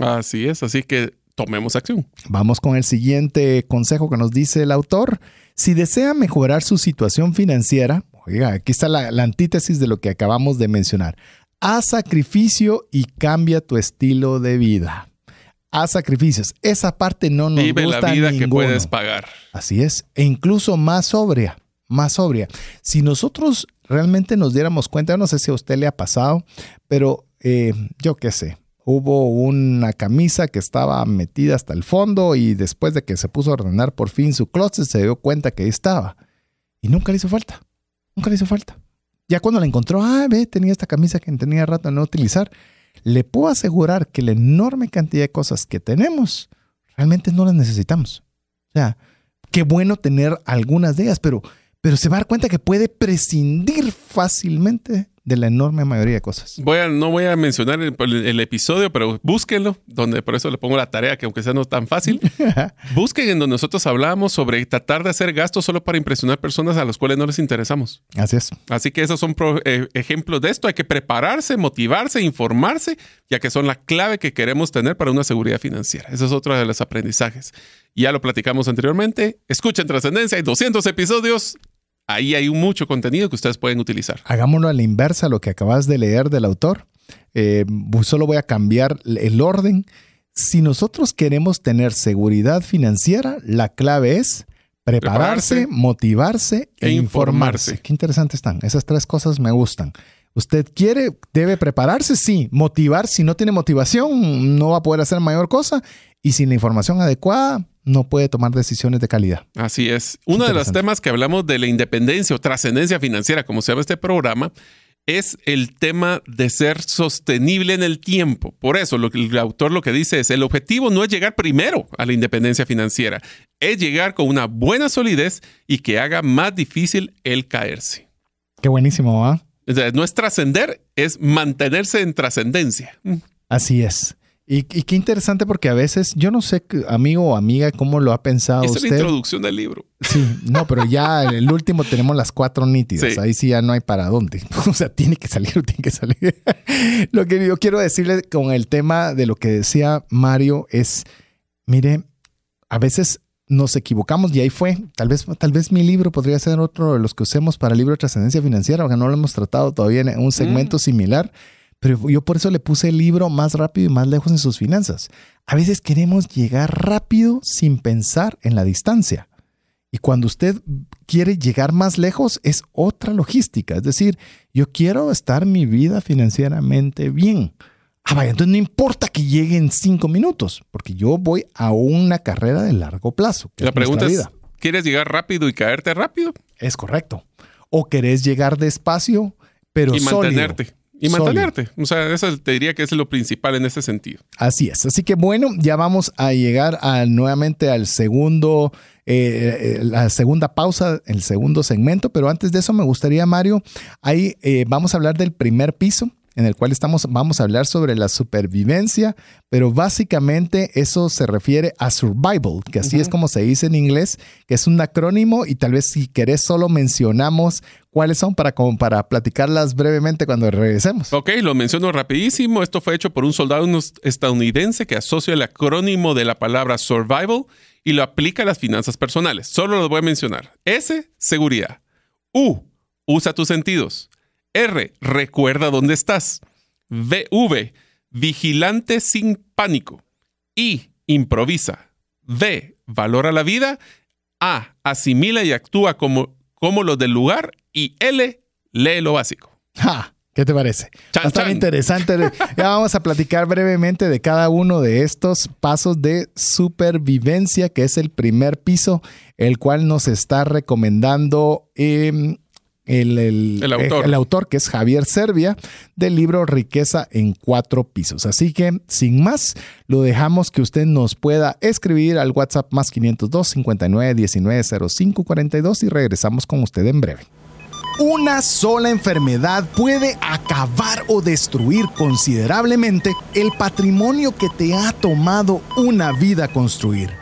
Así es. Así que tomemos acción. Vamos con el siguiente consejo que nos dice el autor. Si desea mejorar su situación financiera, oiga, aquí está la, antítesis de lo que acabamos de mencionar. Haz sacrificio y cambia tu estilo de vida. Haz sacrificios. Esa parte no nos Vive gusta la vida que puedes pagar. Así es. E incluso más sobria. Más sobria. Si nosotros realmente nos diéramos cuenta, no sé si a usted le ha pasado, pero eh, yo qué sé, Hubo una camisa que estaba metida hasta el fondo y después de que se puso a ordenar por fin su closet se dio cuenta que ahí estaba. Y nunca le hizo falta. Nunca le hizo falta. Ya cuando la encontró, ah, ve, tenía esta camisa que tenía rato de no utilizar. Le puedo asegurar que la enorme cantidad de cosas que tenemos realmente no las necesitamos. O sea, qué bueno tener algunas de ellas, pero, pero se va a dar cuenta que puede prescindir fácilmente de la enorme mayoría de cosas. Voy a, no voy a mencionar el, el, episodio, pero búsquenlo, donde por eso le pongo la tarea, que aunque sea no tan fácil, busquen en donde nosotros hablamos sobre tratar de hacer gastos solo para impresionar personas a las cuales no les interesamos. Así es. Así que esos son pro, eh, ejemplos de esto. Hay que prepararse, motivarse, informarse, ya que son la clave que queremos tener para una seguridad financiera. Ese es otro de los aprendizajes. Ya lo platicamos anteriormente. Escuchen Trascendencia, hay 200 episodios ahí hay mucho contenido que ustedes pueden utilizar. Hagámoslo a la inversa, lo que acabas de leer del autor. Eh, solo voy a cambiar el orden. Si nosotros queremos tener seguridad financiera, la clave es prepararse, motivarse e, informarse. Qué interesantes están. Esas tres cosas me gustan. Usted quiere, debe prepararse, sí. Motivar, si no tiene motivación, no va a poder hacer mayor cosa. Y sin la información adecuada, no puede tomar decisiones de calidad. Así es. Uno de los temas que hablamos de la independencia o trascendencia financiera, como se llama este programa, es el tema de ser sostenible en el tiempo. Por eso, lo que el autor lo que dice es, el objetivo no es llegar primero a la independencia financiera, es llegar con una buena solidez y que haga más difícil el caerse. Qué buenísimo, ¿ah? no es trascender, es mantenerse en trascendencia. Así es. Y, qué interesante porque a veces, yo no sé, amigo o amiga, cómo lo ha pensado Esa usted. es la introducción del libro. Sí, no, pero ya el último tenemos las cuatro nítidas. Ahí sí ya no hay para dónde. O sea, tiene que salir o tiene que salir. lo que yo quiero decirle con el tema de lo que decía Mario es, mire, a veces nos equivocamos y ahí fue. Tal vez, tal vez mi libro podría ser otro de los que usemos para el libro de trascendencia financiera, aunque no lo hemos tratado todavía en un segmento mm. similar. Pero yo por eso le puse el libro más rápido y más lejos en sus finanzas. A veces queremos llegar rápido sin pensar en la distancia. Y cuando usted quiere llegar más lejos es otra logística. Es decir, yo quiero estar mi vida financieramente bien. Ah, vaya, entonces no importa que llegue en cinco minutos, porque yo voy a una carrera de largo plazo. la pregunta es, ¿quieres llegar rápido y caerte rápido? Es correcto. O querés llegar despacio, pero y mantenerte. Y mantenerte. O sea, eso te diría que es lo principal en ese sentido. Así es. Así que bueno, ya vamos a llegar a, nuevamente al segundo, eh, eh, la segunda pausa, el segundo segmento. Pero antes de eso me gustaría, Mario, ahí eh, vamos a hablar del primer piso en el cual estamos, vamos a hablar sobre la supervivencia, pero básicamente eso se refiere a survival, que así es como se dice en inglés, que es un acrónimo y tal vez si querés solo mencionamos cuáles son para, como para platicarlas brevemente cuando regresemos. Ok, lo menciono rapidísimo. Esto fue hecho por un soldado estadounidense que asocia el acrónimo de la palabra survival y lo aplica a las finanzas personales. Solo lo voy a mencionar. S, seguridad. U, usa tus sentidos. R, recuerda dónde estás. V, vigilante sin pánico. I, improvisa. D, valora la vida. A, asimila y actúa como, como los del lugar. Y L, lee lo básico. ¿Qué te parece? Chan, interesante. ya vamos a platicar brevemente de cada uno de estos pasos de supervivencia, que es el primer piso, el cual nos está recomendando eh, el, autor. que es Javier Servia, del libro Riqueza en cuatro pisos. Así que, sin más, lo dejamos que usted nos pueda escribir al WhatsApp más 502 59 19 05 42 y regresamos con usted en breve. Una sola enfermedad puede acabar o destruir considerablemente el patrimonio que te ha tomado una vida construir.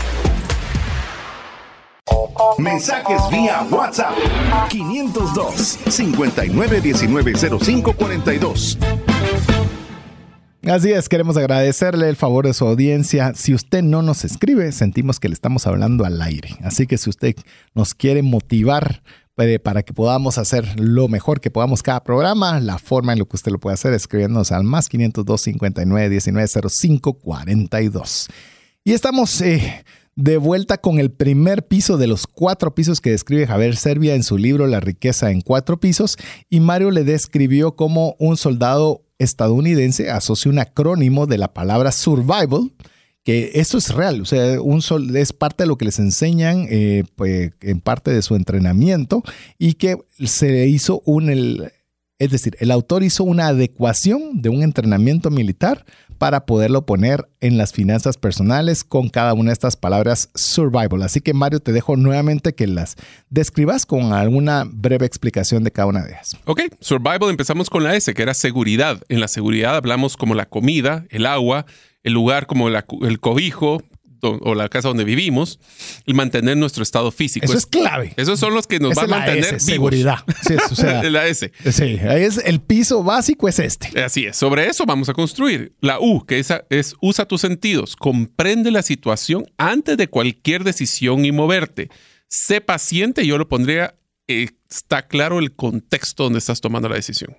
Mensajes vía WhatsApp 502 59190542. Así es, queremos agradecerle el favor de su audiencia. Si usted no nos escribe, sentimos que le estamos hablando al aire. Así que si usted nos quiere motivar eh, para que podamos hacer lo mejor que podamos cada programa. La forma en la que usted lo puede hacer es escribiéndonos al más 502 59 19 05 42. Y estamos eh, de vuelta con el primer piso de los cuatro pisos que describe Javier Servia en su libro La riqueza en cuatro pisos. Y Mario le describió como un soldado estadounidense asocia un acrónimo de la palabra survival que esto es real, o sea, un sol, es parte de lo que les enseñan eh, pues, en parte de su entrenamiento y que se hizo un, el, es decir, el autor hizo una adecuación de un entrenamiento militar para poderlo poner en las finanzas personales con cada una de estas palabras survival. Así que Mario, te dejo nuevamente que las describas con alguna breve explicación de cada una de ellas. Ok, survival empezamos con la S, que era seguridad. En la seguridad hablamos como la comida, el agua, el lugar como el cobijo o la casa donde vivimos y mantener nuestro estado físico. Eso es clave. Esos son los que nos van a mantener vivos. Seguridad. Sí, o sea, la S. Sí, es el piso básico es este. Así es. Sobre eso vamos a construir. La U, que esa es usa tus sentidos, comprende la situación antes de cualquier decisión y moverte. Sé paciente, yo lo pondría, está claro el contexto donde estás tomando la decisión.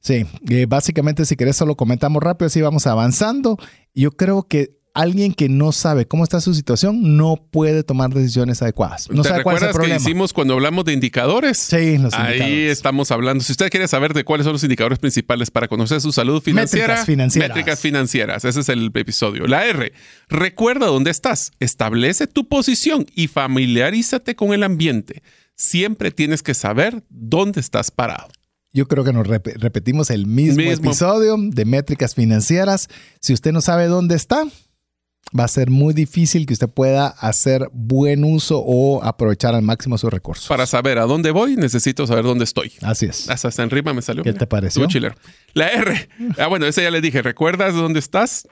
Sí, eh, básicamente si querés solo comentamos rápido, así vamos avanzando. Yo creo que alguien que no sabe cómo está su situación no puede tomar decisiones adecuadas. No ¿Te recuerdas que hicimos cuando hablamos de indicadores? Sí, los Ahí estamos hablando. Si usted quiere saber de cuáles son los indicadores principales para conocer su salud financiera, métricas financieras. Métricas financieras. Ese es el episodio. La R. Recuerda dónde estás. Establece tu posición y familiarízate con el ambiente. Siempre tienes que saber dónde estás parado. Yo creo que nos repetimos el mismo, episodio de métricas financieras. Si usted no sabe dónde está, va a ser muy difícil que usted pueda hacer buen uso o aprovechar al máximo sus recursos. Para saber a dónde voy, necesito saber dónde estoy. Así es. Hasta en rima me salió. ¿Qué te pareció? La R. Ah, bueno, esa ya le dije. ¿Recuerdas dónde estás?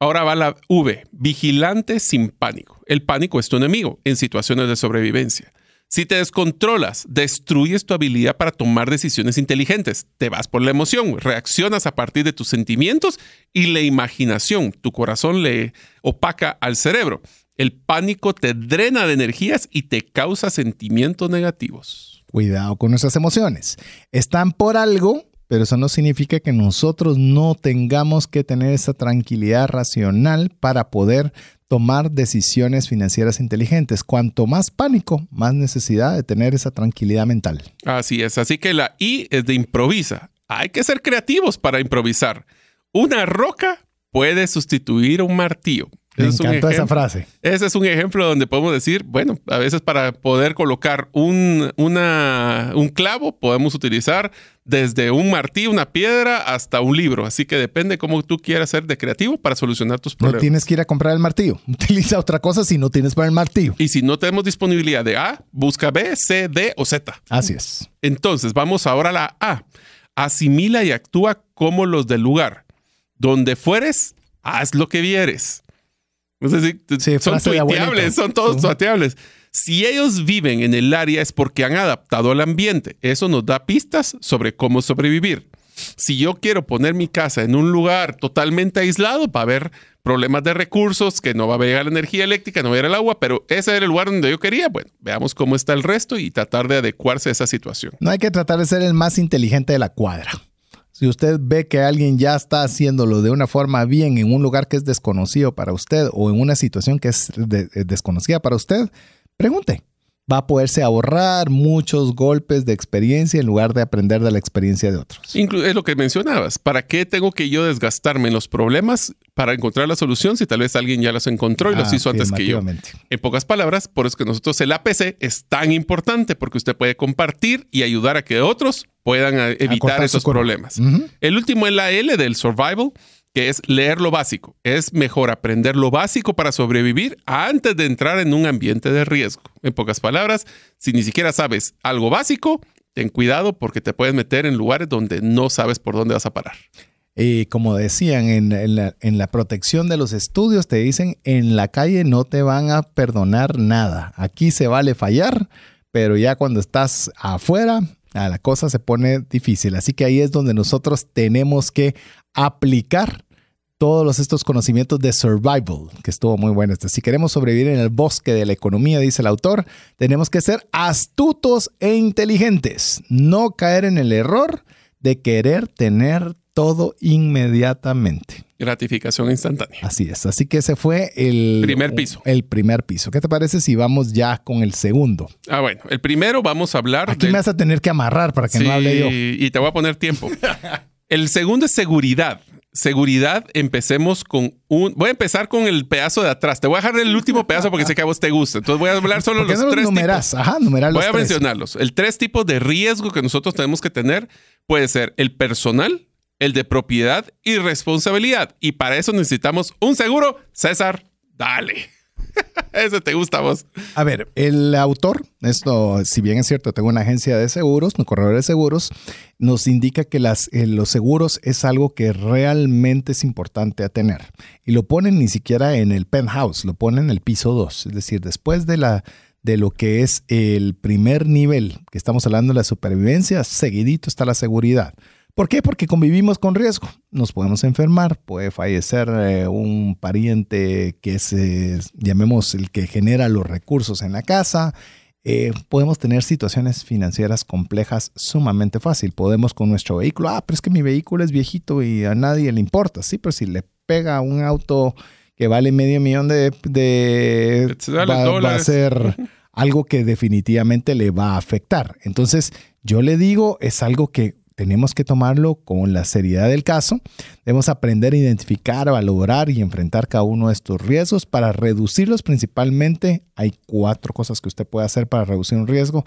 Ahora va la V. Vigilante sin pánico. El pánico es tu enemigo en situaciones de sobrevivencia. Si te descontrolas, destruyes tu habilidad para tomar decisiones inteligentes. Te vas por la emoción, reaccionas a partir de tus sentimientos y la imaginación. Tu corazón le opaca al cerebro. El pánico te drena de energías y te causa sentimientos negativos. Cuidado con nuestras emociones. Están por algo, pero eso no significa que nosotros no tengamos que tener esa tranquilidad racional para poder tomar decisiones financieras inteligentes. Cuanto más pánico, más necesidad de tener esa tranquilidad mental. Así es, así que la I es de improvisa. Hay que ser creativos para improvisar. Una roca puede sustituir un martillo. Me encantó esa frase. Ese es un ejemplo donde podemos decir, bueno, a veces para poder colocar un, una, un clavo podemos utilizar desde un martillo, una piedra, hasta un libro. Así que depende cómo tú quieras ser de creativo para solucionar tus problemas. No tienes que ir a comprar el martillo. Utiliza otra cosa si no tienes para el martillo. Y si no tenemos disponibilidad de A, busca B, C, D o Z. Así es. Entonces, vamos ahora a la A. Asimila y actúa como los del lugar. Donde fueres, haz lo que vieres. Si son tuiteables, son todos tuiteables. Si ellos viven en el área es porque han adaptado al ambiente. Eso nos da pistas sobre cómo sobrevivir. Si yo quiero poner mi casa en un lugar totalmente aislado, va a haber problemas de recursos, que no va a llegar la energía eléctrica, no va a llegar el agua, pero ese era el lugar donde yo quería. Bueno, veamos cómo está el resto y tratar de adecuarse a esa situación. No hay que tratar de ser el más inteligente de la cuadra. Si usted ve que alguien ya está haciéndolo de una forma bien en un lugar que es desconocido para usted o en una situación que es eh, desconocida para usted, pregunte. Va a poderse ahorrar muchos golpes de experiencia en lugar de aprender de la experiencia de otros. es lo que mencionabas. ¿Para qué tengo que yo desgastarme en los problemas para encontrar la solución si tal vez alguien ya los encontró y los hizo antes que yo? En pocas palabras, por eso es que nosotros el APC es tan importante porque usted puede compartir y ayudar a que otros puedan eh, evitar esos problemas. El último es la L del survival es leer lo básico. Es mejor aprender lo básico para sobrevivir antes de entrar en un ambiente de riesgo. En pocas palabras, si ni siquiera sabes algo básico, ten cuidado porque te puedes meter en lugares donde no sabes por dónde vas a parar. Y como decían, en, la, en, la, protección de los estudios te dicen, en la calle no te van a perdonar nada. Aquí se vale fallar, pero ya cuando estás afuera, la cosa se pone difícil. Así que ahí es donde nosotros tenemos que aplicar todos estos conocimientos de survival, que estuvo muy bueno. Este, si queremos sobrevivir en el bosque de la economía, dice el autor, tenemos que ser astutos e inteligentes, no caer en el error de querer tener todo inmediatamente. Gratificación instantánea. Así es. Así que ese fue el primer piso. El primer piso. ¿Qué te parece si vamos ya con el segundo? Ah, bueno. El primero vamos a hablar. Aquí me vas a tener que amarrar para que no hable yo. Y te voy a poner tiempo. el segundo es seguridad seguridad, empecemos con un. Voy a empezar con el pedazo de atrás. Te voy a dejar el último pedazo porque sé que a vos te gusta. Entonces voy a hablar solo los, los tres numeras? tipos. Ajá, numerar Voy a mencionarlos. El tres tipos de riesgo que nosotros tenemos que tener puede ser el personal, el de propiedad y responsabilidad. Y para eso necesitamos un seguro. César, dale. Ese te gusta a vos. A ver, el autor, esto, si bien es cierto, tengo una agencia de seguros, un corredor de seguros, nos indica que eh, los seguros es algo que realmente es importante tener. Y lo ponen ni siquiera en el penthouse, lo ponen en el piso 2. Es decir, después de de lo que es el primer nivel, que estamos hablando de la supervivencia, seguidito está la seguridad. ¿Por qué? Porque convivimos con riesgo. Nos podemos enfermar, puede fallecer eh, un pariente que es, eh, llamemos, el que genera los recursos en la casa. Eh, podemos tener situaciones financieras complejas sumamente fácil. Podemos con nuestro vehículo, ah, pero es que mi vehículo es viejito y a nadie le importa. Sí, pero si le pega un auto que vale medio millón de, de va, va a ser algo que definitivamente le va a afectar. Entonces, yo le digo, es algo que tenemos que tomarlo con la seriedad del caso. Debemos aprender a identificar, valorar y enfrentar cada uno de estos riesgos para reducirlos principalmente. Hay cuatro cosas que usted puede hacer para reducir un riesgo.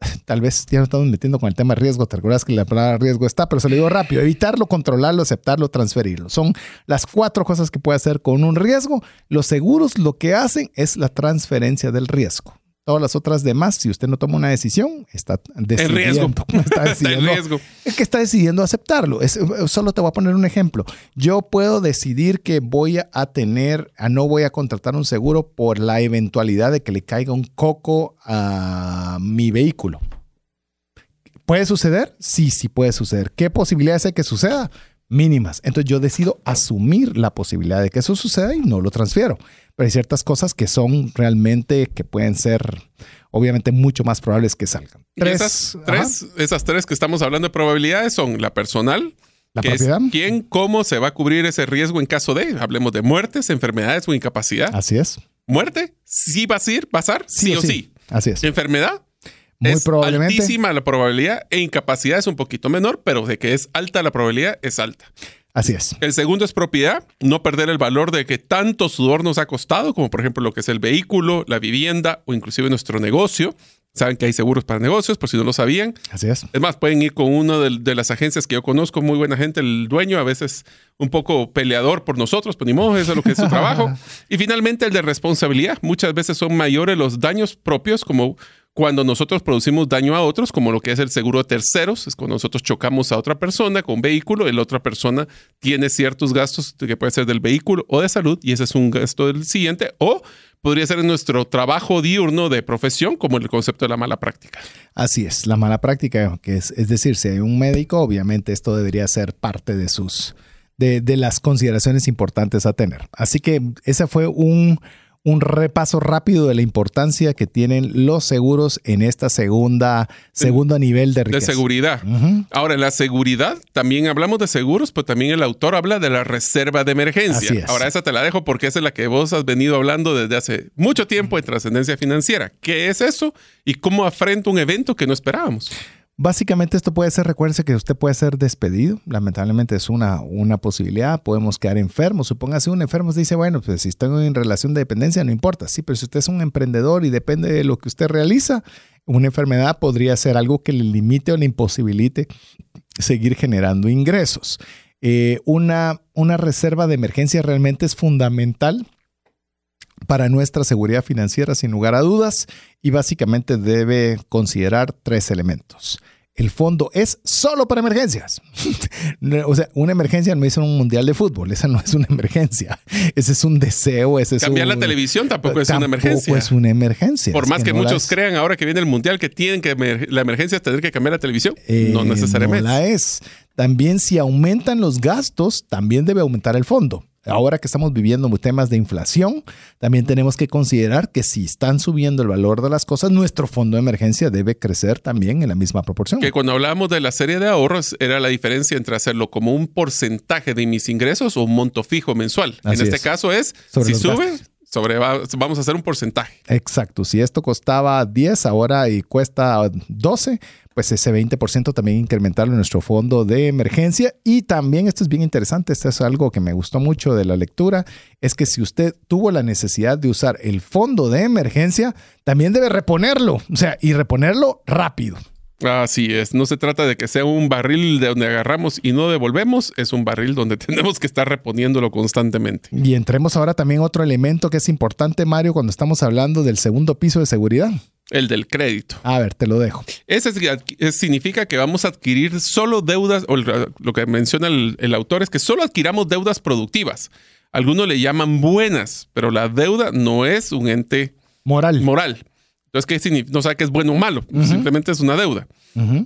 Tal vez ya no estamos metiendo con el tema de riesgo, te acuerdas que la palabra riesgo está, pero se lo digo rápido, evitarlo, controlarlo, aceptarlo, transferirlo. Son las cuatro cosas que puede hacer con un riesgo. Los seguros lo que hacen es la transferencia del riesgo. Todas las otras demás, si usted no toma una decisión, está decidiendo. Está, decidiendo, en riesgo. Es que está decidiendo aceptarlo. solo te voy a poner un ejemplo. Yo puedo decidir que voy a tener, a no voy a contratar un seguro por la eventualidad de que le caiga un coco a mi vehículo. ¿Puede suceder? Sí, sí puede suceder. ¿Qué posibilidades hay que suceda? Mínimas. Entonces yo decido asumir la posibilidad de que eso suceda y no lo transfiero pero hay ciertas cosas que son realmente, que pueden ser obviamente mucho más probables que salgan. Tres, esas, tres, esas tres que estamos hablando de probabilidades son la personal, la propiedad. quién, cómo se va a cubrir ese riesgo en caso de, hablemos de muertes, enfermedades o incapacidad. Así es. Muerte, sí va a ser, pasar, sí, sí o sí. Así es. Enfermedad, muy es probablemente. altísima la probabilidad e incapacidad es un poquito menor, pero de que es alta la probabilidad es alta. Así es. El segundo es propiedad, no perder el valor de que tanto sudor nos ha costado, como por ejemplo lo que es el vehículo, la vivienda o inclusive nuestro negocio. Saben que hay seguros para negocios, por si no lo sabían. Así es. Es más, pueden ir con una de, las agencias que yo conozco, muy buena gente, el dueño, a veces un poco peleador por nosotros, pero ni modo, eso es lo que es su trabajo. y finalmente el de responsabilidad. Muchas veces son mayores los daños propios, como cuando nosotros producimos daño a otros, como lo que es el seguro de terceros, es cuando nosotros chocamos a otra persona con vehículo, y la otra persona tiene ciertos gastos que puede ser del vehículo o de salud, y ese es un gasto del siguiente, o podría ser en nuestro trabajo diurno de profesión, como el concepto de la mala práctica. Así es, la mala práctica, que es, es decir, si hay un médico, obviamente esto debería ser parte de sus, de, de las consideraciones importantes a tener. Así que ese fue un un repaso rápido de la importancia que tienen los seguros en esta segunda, segundo nivel de riqueza. De seguridad. Ahora, en la seguridad, también hablamos de seguros, pero también el autor habla de la reserva de emergencia. Ahora, esa te la dejo porque esa es la que vos has venido hablando desde hace mucho tiempo en trascendencia financiera. ¿Qué es eso y cómo afrenta un evento que no esperábamos? Básicamente esto puede ser, recuérdese que usted puede ser despedido, lamentablemente es una, una posibilidad, podemos quedar enfermos, supóngase un enfermo dice, bueno, pues si estoy en relación de dependencia no importa, sí, pero si usted es un emprendedor y depende de lo que usted realiza, una enfermedad podría ser algo que le limite o le imposibilite seguir generando ingresos. Eh, una, una reserva de emergencia realmente es fundamental para nuestra seguridad financiera sin lugar a dudas y básicamente debe considerar tres elementos. El fondo es solo para emergencias. o sea, una emergencia no es un mundial de fútbol, esa no es una emergencia. Ese es un deseo, ese es Cambiar la televisión tampoco es una emergencia. Tampoco es una emergencia. Por más que, muchos crean ahora que viene el mundial que tienen que la emergencia es tener que cambiar la televisión, no eh, necesariamente. No la es. también si aumentan los gastos, también debe aumentar el fondo. Ahora que estamos viviendo temas de inflación, también tenemos que considerar que si están subiendo el valor de las cosas, nuestro fondo de emergencia debe crecer también en la misma proporción. Que cuando hablábamos de la serie de ahorros, era la diferencia entre hacerlo como un porcentaje de mis ingresos o un monto fijo mensual. en este caso es, si sube, sobre, vamos a hacer un porcentaje. Exacto. Si esto costaba 10 ahora y cuesta 12, pues ese 20% también incrementarlo en nuestro fondo de emergencia. Y también, esto es bien interesante, esto es algo que me gustó mucho de la lectura, es que si usted tuvo la necesidad de usar el fondo de emergencia, también debe reponerlo, o sea, y reponerlo rápido. Así es, no se trata de que sea un barril de donde agarramos y no devolvemos, es un barril donde tenemos que estar reponiéndolo constantemente. Y entremos ahora también otro elemento que es importante, Mario, cuando estamos hablando del segundo piso de seguridad. El del crédito. A ver, te lo dejo. Ese significa que vamos a adquirir solo deudas, o lo que menciona el, el autor es que solo adquiramos deudas productivas. Algunos le llaman buenas, pero la deuda no es un ente moral. moral. Entonces, ¿qué significa? No sabe que es bueno o malo, simplemente es una deuda.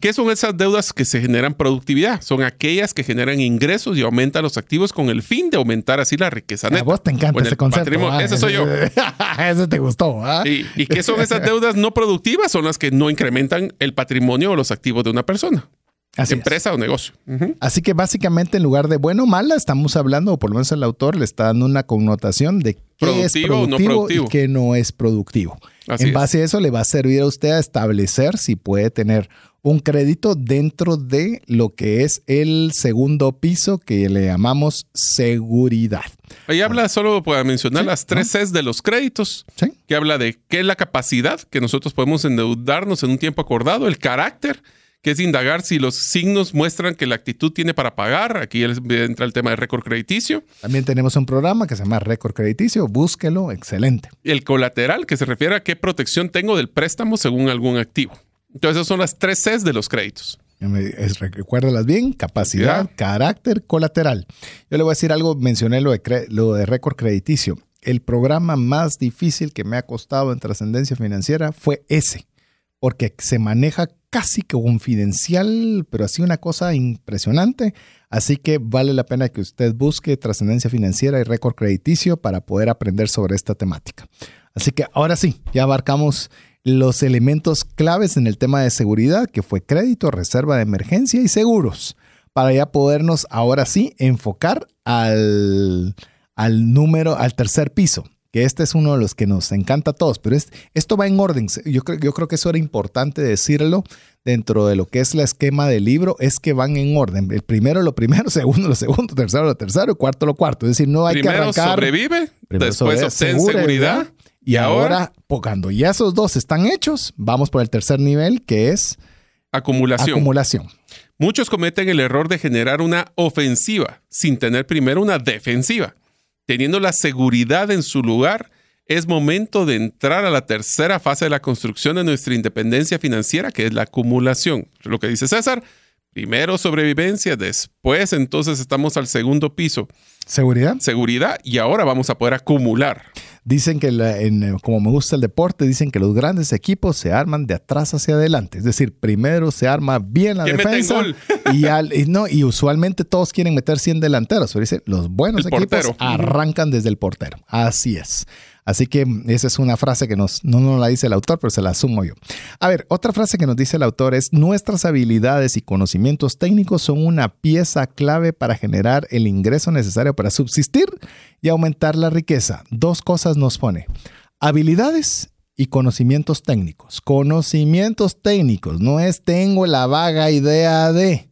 ¿Qué son esas deudas que se generan productividad? Son aquellas que generan ingresos y aumentan los activos con el fin de aumentar así la riqueza neta. A vos te encanta ese concepto. Ah, ese soy yo. ese te gustó. ¿ah? ¿Y qué son esas deudas no productivas? Son las que no incrementan el patrimonio o los activos de una persona empresa o negocio. Así que básicamente en lugar de bueno o mala, estamos hablando, o por lo menos el autor le está dando una connotación de qué es productivo no productivo. y qué no es productivo. en base a eso le va a servir a usted a establecer si puede tener un crédito dentro de lo que es el segundo piso que le llamamos seguridad. Ahí habla solo para mencionar las tres Cs de los créditos, que habla de qué es la capacidad que nosotros podemos endeudarnos en un tiempo acordado, el carácter, que es indagar si los signos muestran que la actitud tiene para pagar. Aquí entra el tema de récord crediticio. También tenemos un programa que se llama récord crediticio. Búsquelo, excelente. El colateral, que se refiere a qué protección tengo del préstamo según algún activo. Entonces, esas son las tres Cs de los créditos. recuérdalas bien, capacidad, carácter, colateral. Yo le voy a decir algo, mencioné lo de, lo de récord crediticio. El programa más difícil que me ha costado en trascendencia financiera fue ese, porque se maneja casi confidencial, pero así una cosa impresionante. Así que vale la pena que usted busque trascendencia financiera y récord crediticio para poder aprender sobre esta temática. Así que ahora sí, ya abarcamos los elementos claves en el tema de seguridad, que fue crédito, reserva de emergencia y seguros, para ya podernos ahora sí enfocar al, al número, al tercer piso, que este es uno de los que nos encanta a todos, pero esto va en orden. Yo creo, yo creo que eso era importante decirlo dentro de lo que es la esquema del libro, es que van en orden. El primero lo primero, segundo lo segundo, tercero lo tercero, cuarto lo cuarto. Es decir, no hay que arrancar. sobrevive, después obtén seguridad. Y, ahora, cuando ya esos dos están hechos, vamos por el tercer nivel, que es acumulación. acumulación. Muchos cometen el error de generar una ofensiva sin tener primero una defensiva. Teniendo la seguridad en su lugar, es momento de entrar a la tercera fase de la construcción de nuestra independencia financiera, que es la acumulación. Lo que dice César, primero sobrevivencia, después entonces estamos al segundo piso. Seguridad. Seguridad y ahora vamos a poder acumular. Dicen que, como me gusta el deporte, dicen que los grandes equipos se arman de atrás hacia adelante. Es decir, primero se arma bien la defensa y, no, y usualmente todos quieren meter 100 delanteros. Pero dicen, los buenos equipos arrancan desde el portero. Así es. Así que esa es una frase que nos, no nos la dice el autor, pero se la asumo yo. A ver, otra frase que nos dice el autor es, nuestras habilidades y conocimientos técnicos son una pieza clave para generar el ingreso necesario para subsistir y aumentar la riqueza. Dos cosas nos pone. Habilidades y conocimientos técnicos. Conocimientos técnicos, no es tengo la vaga idea de...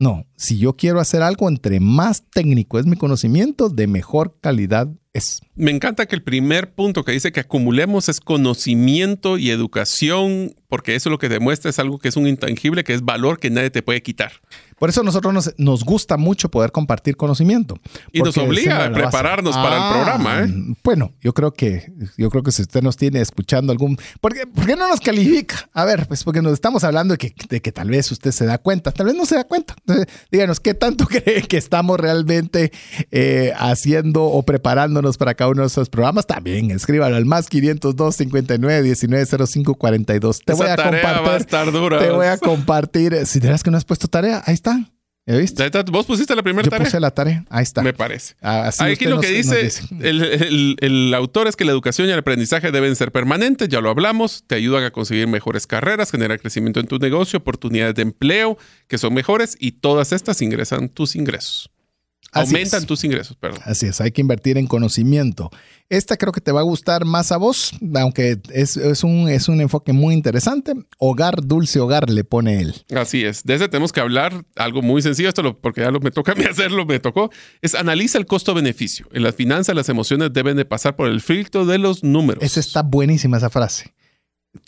No, si yo quiero hacer algo, entre más técnico es mi conocimiento, de mejor calidad es. Me encanta que el primer punto que dice que acumulemos es conocimiento y educación, porque eso lo que demuestra es algo que es un intangible, que es valor que nadie te puede quitar. Por eso a nosotros nos, gusta mucho poder compartir conocimiento. Y nos obliga a prepararnos para el ah, programa. ¿eh? Bueno, yo creo que yo creo que si usted nos tiene escuchando algún... ¿por qué, ¿por qué, no nos califica? A ver, pues porque nos estamos hablando de que, de que tal vez usted se da cuenta, tal vez no se da cuenta. díganos, ¿qué tanto cree que estamos realmente eh, haciendo o preparándonos para uno de esos programas? También escríbalo al más 502 59 19 05 42. Te voy a compartir. Va a estar dura. Te voy a compartir. Si dirás que no has puesto tarea, ahí está ¿Ya viste? Vos pusiste la primera Yo tarea. puse la tarea. Ahí está. Me parece. Ah, así Aquí lo nos- que nos dice, El, el- el autor es que la educación y el aprendizaje deben ser permanentes, ya lo hablamos, te ayudan a conseguir mejores carreras, generar crecimiento en tu negocio, oportunidades de empleo que son mejores y todas estas ingresan tus ingresos. Así Aumentan es. tus ingresos, perdón. Así es, hay que invertir en conocimiento. Esta creo que te va a gustar más a vos, aunque es, es un, es un enfoque muy interesante. Hogar, dulce hogar, le pone él. Así es. De ese tenemos que hablar algo muy sencillo, esto lo- porque ya lo, me toca a mí hacerlo, me tocó. Es analiza el costo-beneficio. En las finanzas las emociones deben de pasar por el filtro de los números. Esa está buenísima esa frase.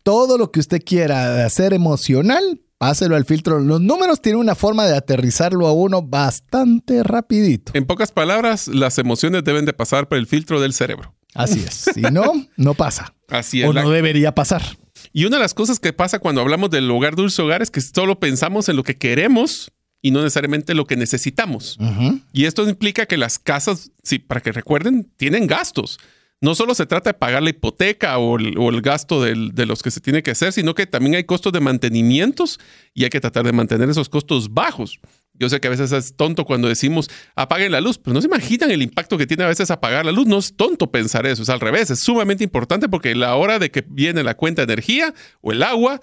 Todo lo que usted quiera hacer emocional, páselo al filtro. Los números tienen una forma de aterrizarlo a uno bastante rapidito. En pocas palabras, las emociones deben de pasar por el filtro del cerebro. Así es. Si no, no pasa. Así es. O La- no debería pasar. Y una de las cosas que pasa cuando hablamos del hogar dulce hogar es que solo pensamos en lo que queremos y no necesariamente lo que necesitamos. Y esto implica que las casas, sí, para que recuerden, tienen gastos. No solo se trata de pagar la hipoteca o el, gasto de los que se tiene que hacer, sino que también hay costos de mantenimientos y hay que tratar de mantener esos costos bajos. Yo sé que a veces es tonto cuando decimos apaguen la luz, pero no se imaginan el impacto que tiene a veces apagar la luz. No es tonto pensar eso, es al revés, es sumamente importante porque la hora de que viene la cuenta de energía o el agua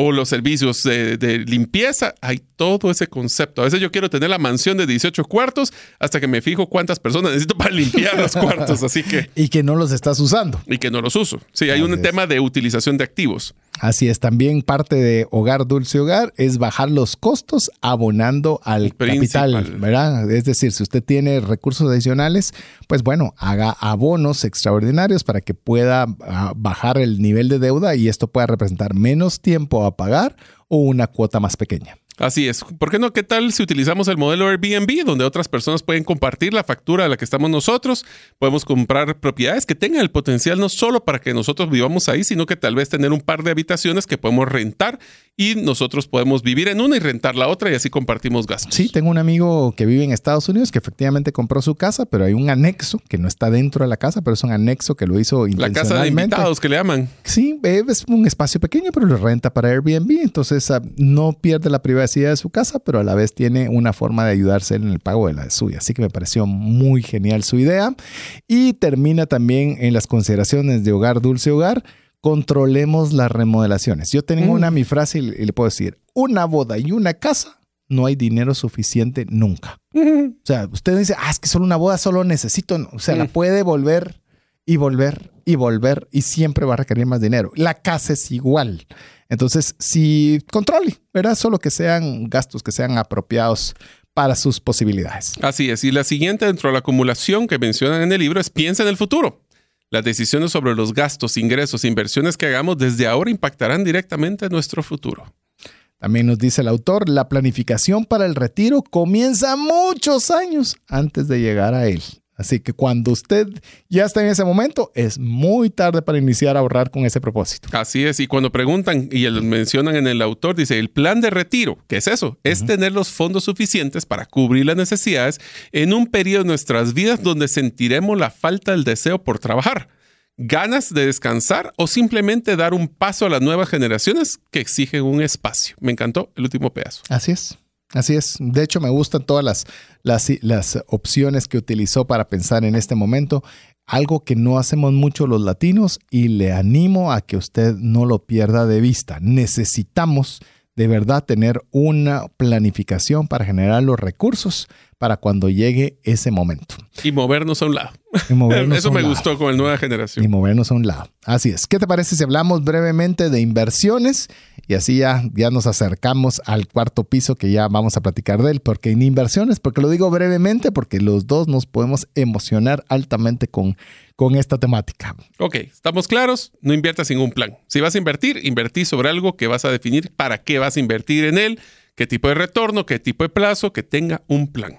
o los servicios de, de limpieza, hay todo ese concepto. A veces yo quiero tener la mansión de 18 cuartos hasta que me fijo cuántas personas necesito para limpiar los cuartos, así que, Y que no los estás usando. y que no los uso. Sí, hay un tema de utilización de activos. Así es, también parte de Hogar Dulce Hogar es bajar los costos abonando al Principal. capital, ¿verdad? Es decir, si usted tiene recursos adicionales, pues bueno, haga abonos extraordinarios para que pueda ah, bajar el nivel de deuda y esto pueda representar menos tiempo a pagar o una cuota más pequeña. Así es. ¿Por qué no? ¿Qué tal si utilizamos el modelo Airbnb, donde otras personas pueden compartir la factura de la que estamos nosotros? Podemos comprar propiedades que tengan el potencial no solo para que nosotros vivamos ahí, sino que tal vez tener un par de habitaciones que podemos rentar y nosotros podemos vivir en una y rentar la otra y así compartimos gastos. Sí, tengo un amigo que vive en Estados Unidos que efectivamente compró su casa, pero hay un anexo que no está dentro de la casa, pero es un anexo que lo hizo La casa de intencionalmente. invitados que le llaman. Sí, eh, es un espacio pequeño, pero lo renta para Airbnb. Entonces ah, no pierde la privacidad de su casa, pero a la vez tiene una forma de ayudarse en el pago de la suya. Así que me pareció muy genial su idea. Y termina también en las consideraciones de hogar, dulce hogar. Controlemos las remodelaciones. Yo tengo Mm. una mi frase y, y le puedo decir: una boda y una casa, no hay dinero suficiente nunca. O sea, usted dice, ah, es que solo una boda, solo necesito. no". O sea, la Mm. puede volver y volver y volver y siempre va a requerir más dinero. La casa es igual. Entonces, si controle, ¿verdad? Solo que sean gastos que sean apropiados para sus posibilidades. Así es. Y la siguiente dentro de la acumulación que mencionan en el libro es piensa en el futuro. Las decisiones sobre los gastos, ingresos, inversiones que hagamos desde ahora impactarán directamente en nuestro futuro. También nos dice el autor, la planificación para el retiro comienza muchos años antes de llegar a él. Así que cuando usted ya está en ese momento, es muy tarde para iniciar a ahorrar con ese propósito. Así es, y cuando preguntan y el- mencionan en el autor, dice, el plan de retiro, ¿qué es eso? Es tener los fondos suficientes para cubrir las necesidades en un periodo de nuestras vidas donde sentiremos la falta del deseo por trabajar, ganas de descansar o simplemente dar un paso a las nuevas generaciones que exigen un espacio. Me encantó el último pedazo. Así es. Así es. De hecho, me gustan todas las, las, opciones que utilizó para pensar en este momento. Algo que no hacemos mucho los latinos y le animo a que usted no lo pierda de vista. Necesitamos de verdad tener una planificación para generar los recursos para cuando llegue ese momento. Y movernos a un lado. Y movernos Eso a un me lado. gustó con el nueva Y generación. movernos a un lado. Así es. ¿Qué te parece si hablamos brevemente de inversiones? Y así ya, ya nos acercamos al cuarto piso que ya vamos a platicar de él. Porque en inversiones, porque lo digo brevemente, porque los dos nos podemos emocionar altamente con, con esta temática. Ok, ¿estamos claros? No inviertas sin un plan. Si vas a invertir, invertí sobre algo que vas a definir para qué vas a invertir en él, qué tipo de retorno, qué tipo de plazo, que tenga un plan.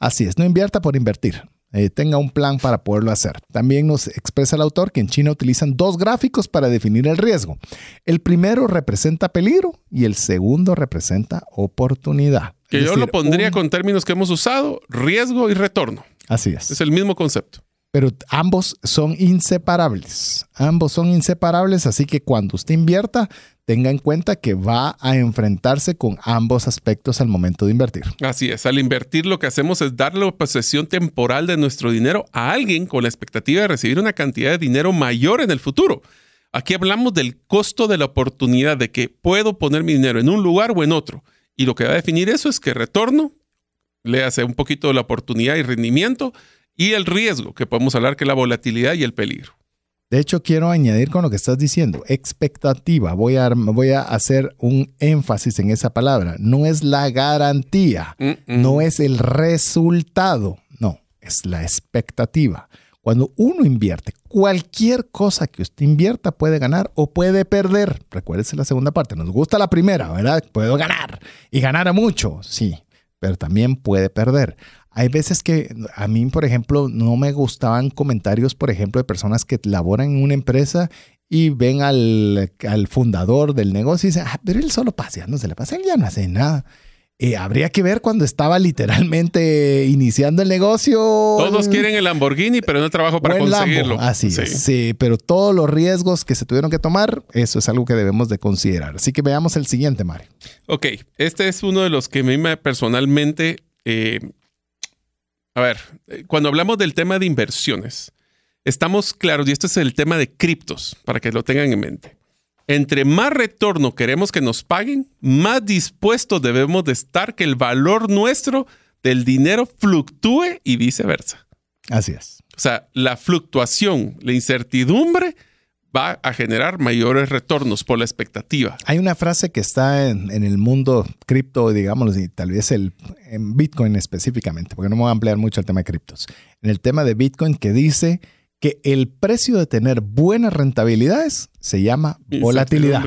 Así es, no invierta por invertir. Eh, tenga un plan para poderlo hacer. También nos expresa el autor que en China utilizan dos gráficos para definir el riesgo. El primero representa peligro y el segundo representa oportunidad. Que Es yo decir, lo pondría un- con términos que hemos usado, riesgo y retorno. Así es. Es el mismo concepto. Pero ambos son inseparables. Ambos son inseparables, así que cuando usted invierta, tenga en cuenta que va a enfrentarse con ambos aspectos al momento de invertir. Así es, al invertir lo que hacemos es darle posesión temporal de nuestro dinero a alguien con la expectativa de recibir una cantidad de dinero mayor en el futuro. Aquí hablamos del costo de la oportunidad de que puedo poner mi dinero en un lugar o en otro. Y lo que va a definir eso es que retorno, le hace un poquito de la oportunidad y rendimiento y el riesgo, que podemos hablar que es la volatilidad y el peligro. De hecho, quiero añadir con lo que estás diciendo, expectativa. Voy a, voy a hacer un énfasis en esa palabra. No es la garantía, no es el resultado, no, es la expectativa. Cuando uno invierte, cualquier cosa que usted invierta puede ganar o puede perder. Recuérdese la segunda parte. Nos gusta la primera, ¿verdad? Puedo ganar y ganar a mucho, sí, pero también puede perder. Hay veces que a mí, por ejemplo, no me gustaban comentarios, por ejemplo, de personas que laboran en una empresa y ven al, fundador del negocio y dicen, ah, pero él solo no se le pasa, él ya no hace nada. Eh, habría que ver cuando estaba literalmente iniciando el negocio. Todos quieren el Lamborghini, pero no trabajo para conseguirlo. Así sí. sí, pero todos los riesgos que se tuvieron que tomar, eso es algo que debemos de considerar. Así que veamos el siguiente, Mario. Ok, este es uno de los que a mí personalmente, eh, a ver, cuando hablamos del tema de inversiones, estamos claros, y este es el tema de criptos, para que lo tengan en mente entre más retorno queremos que nos paguen, más dispuestos debemos de estar que el valor nuestro del dinero fluctúe y viceversa. Así es. O sea, la fluctuación, la incertidumbre va a generar mayores retornos por la expectativa. Hay una frase que está en, el mundo cripto, digamos, y tal vez el, en Bitcoin específicamente, porque no me voy a ampliar mucho el tema de criptos. En el tema de Bitcoin que dice que el precio de tener buenas rentabilidades se llama volatilidad.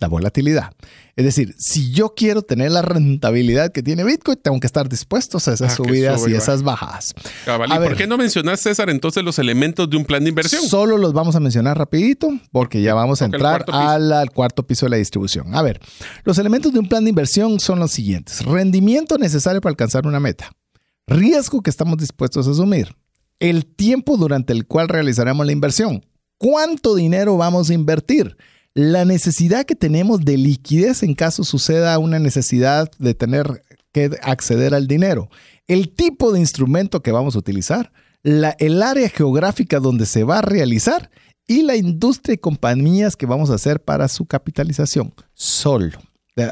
La volatilidad. Es decir, si yo quiero tener la rentabilidad que tiene Bitcoin, tengo que estar dispuesto a esas ah, subidas y esas bajadas. ¿Y por qué no mencionas, César, entonces los elementos de un plan de inversión? Solo los vamos a mencionar rapidito porque ya vamos a entrar al cuarto piso de la distribución. A ver, los elementos de un plan de inversión son los siguientes. Rendimiento necesario para alcanzar una meta. Riesgo que estamos dispuestos a asumir el tiempo durante el cual realizaremos la inversión, cuánto dinero vamos a invertir, la necesidad que tenemos de liquidez en caso suceda una necesidad de tener que acceder al dinero, el tipo de instrumento que vamos a utilizar, el área geográfica donde se va a realizar y la industria y compañías que vamos a hacer para su capitalización. Solo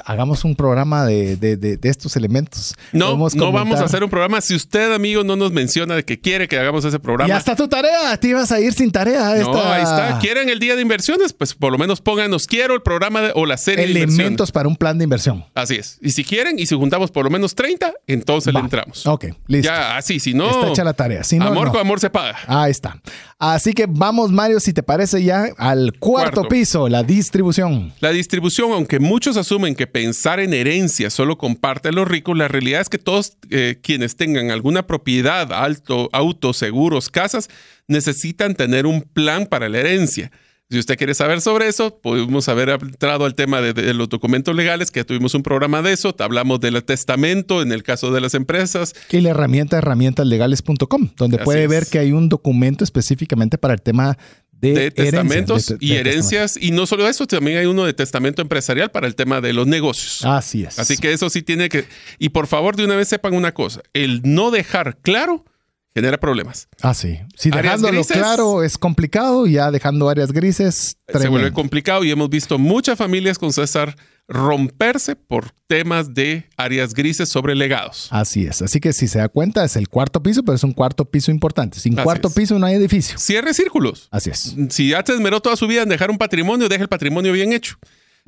hagamos un programa de, estos elementos. No, no vamos a hacer un programa. Si usted, amigo, no nos menciona de que quiere que hagamos ese programa. Ya está tu tarea. Te ibas a ir sin tarea. No, ahí está. ¿Quieren el día de inversiones? Pues por lo menos pónganos quiero el programa o la serie Elementos para un plan de inversión. Así es. Y si quieren, y si juntamos por lo menos 30, entonces le entramos. Ok, listo. Ya, así, si no. Está hecha la tarea. Si amor con amor se paga. Ahí está. Así que vamos, Mario, si te parece ya al cuarto, piso, la distribución. La distribución, aunque muchos asumen que pensar en herencia solo comparte a los ricos, la realidad es que todos eh, quienes tengan alguna propiedad, alto, autos, seguros, casas, necesitan tener un plan para la herencia. Si usted quiere saber sobre eso, podemos haber entrado al tema de, los documentos legales, que tuvimos un programa de eso. Hablamos del testamento en el caso de las empresas. Y la herramienta herramientaslegales.com, donde puede ver que hay un documento específicamente para el tema de, testamentos y herencias. Y no solo eso, también hay uno de testamento empresarial para el tema de los negocios. Así es. Así que eso sí tiene que... Y por favor, de una vez sepan una cosa, el no dejar claro genera problemas. Ah, sí. Si dejándolo claro es complicado, ya dejando áreas grises. Se vuelve complicado y hemos visto muchas familias con César romperse por temas de áreas grises sobre legados. Así es. Así que si se da cuenta, es el cuarto piso, pero es un cuarto piso importante. Sin cuarto piso no hay edificio. Cierre círculos. Así es. Si ya te esmeró toda su vida en dejar un patrimonio, deja el patrimonio bien hecho.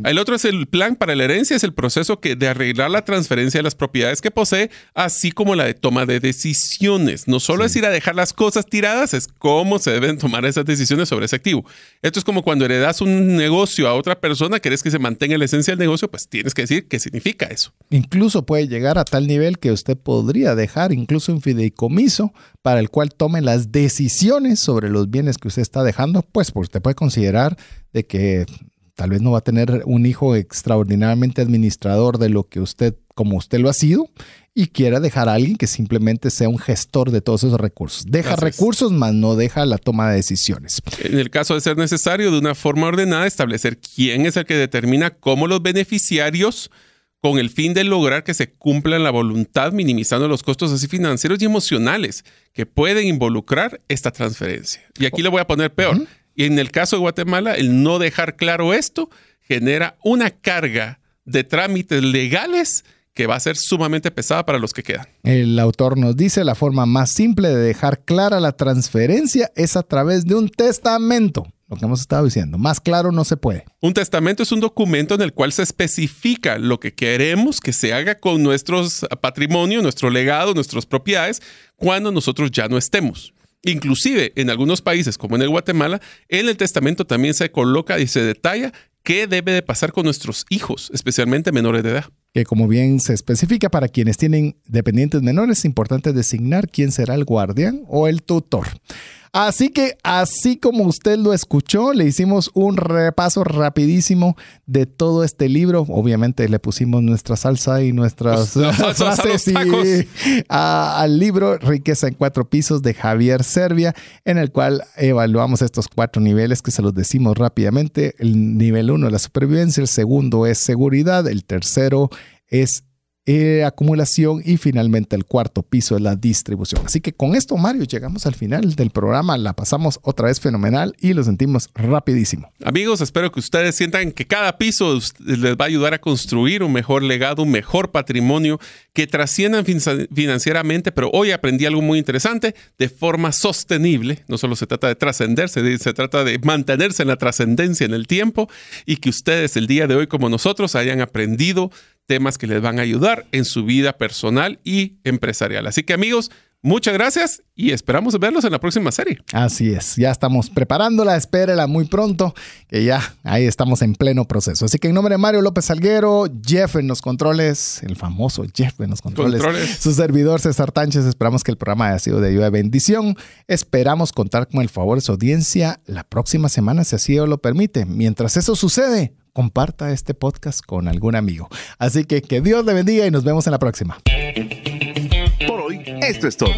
El otro es el plan para la herencia, es el proceso que de arreglar la transferencia de las propiedades que posee, así como la de toma de decisiones. No solo es ir a dejar las cosas tiradas, es cómo se deben tomar esas decisiones sobre ese activo. Esto es como cuando heredas un negocio a otra persona, querés que se mantenga la esencia del negocio, pues tienes que decir qué significa eso. Incluso puede llegar a tal nivel que usted podría dejar incluso un fideicomiso para el cual tome las decisiones sobre los bienes que usted está dejando, pues, pues usted puede considerar de que Tal vez no va a tener un hijo extraordinariamente administrador de lo que usted, como usted lo ha sido, y quiera dejar a alguien que simplemente sea un gestor de todos esos recursos. Deja recursos, más no deja la toma de decisiones. En el caso de ser necesario, de una forma ordenada, establecer quién es el que determina cómo los beneficiarios con el fin de lograr que se cumpla la voluntad, minimizando los costos así financieros y emocionales que pueden involucrar esta transferencia. Y aquí le voy a poner peor. Y en el caso de Guatemala, el no dejar claro esto genera una carga de trámites legales que va a ser sumamente pesada para los que quedan. El autor nos dice la forma más simple de dejar clara la transferencia es a través de un testamento lo que hemos estado diciendo. Más claro no se puede. Un testamento es un documento en el cual se especifica lo que queremos que se haga con nuestros patrimonio, nuestro legado, nuestras propiedades, cuando nosotros ya no estemos. Inclusive en algunos países, como en el Guatemala, en el testamento también se coloca y se detalla qué debe de pasar con nuestros hijos, especialmente menores de edad. Que como bien se especifica para quienes tienen dependientes menores, es importante designar quién será el guardián o el tutor. Así que, así como usted lo escuchó, le hicimos un repaso rapidísimo de todo este libro. Obviamente le pusimos nuestra salsa y nuestras frases al libro Riqueza en cuatro pisos de Javier Servia, en el cual evaluamos estos cuatro niveles que se los decimos rápidamente. El nivel uno es la supervivencia, el segundo es seguridad, el tercero es eh, acumulación y finalmente el cuarto piso es la distribución. Así que con esto, Mario, llegamos al final del programa, la pasamos otra vez fenomenal y lo sentimos rapidísimo. Amigos, espero que ustedes sientan que cada piso les va a ayudar a construir un mejor legado, un mejor patrimonio, que trasciendan financieramente, pero hoy aprendí algo muy interesante, de forma sostenible. No solo se trata de trascenderse, se trata de mantenerse en la trascendencia en el tiempo y que ustedes el día de hoy como nosotros hayan aprendido temas que les van a ayudar en su vida personal y empresarial. Así que amigos, muchas gracias y esperamos verlos en la próxima serie. Así es, ya estamos preparándola, espérela muy pronto, que ya ahí estamos en pleno proceso. Así que en nombre de Mario López Salguero, Jeff en los controles, el famoso Jeff en los controles, su servidor César Tánchez, esperamos que el programa haya sido de ayuda y bendición. Esperamos contar con el favor de su audiencia la próxima semana, si así lo permite. Mientras eso sucede, comparta este podcast con algún amigo. Así que que Dios le bendiga y nos vemos en la próxima. Por hoy, esto es todo.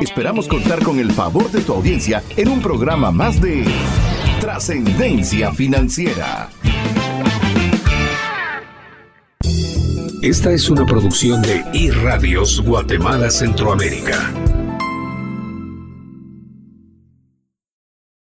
Esperamos contar con el favor de tu audiencia en un programa más de Trascendencia Financiera. Esta es una producción de iRadios Guatemala Centroamérica.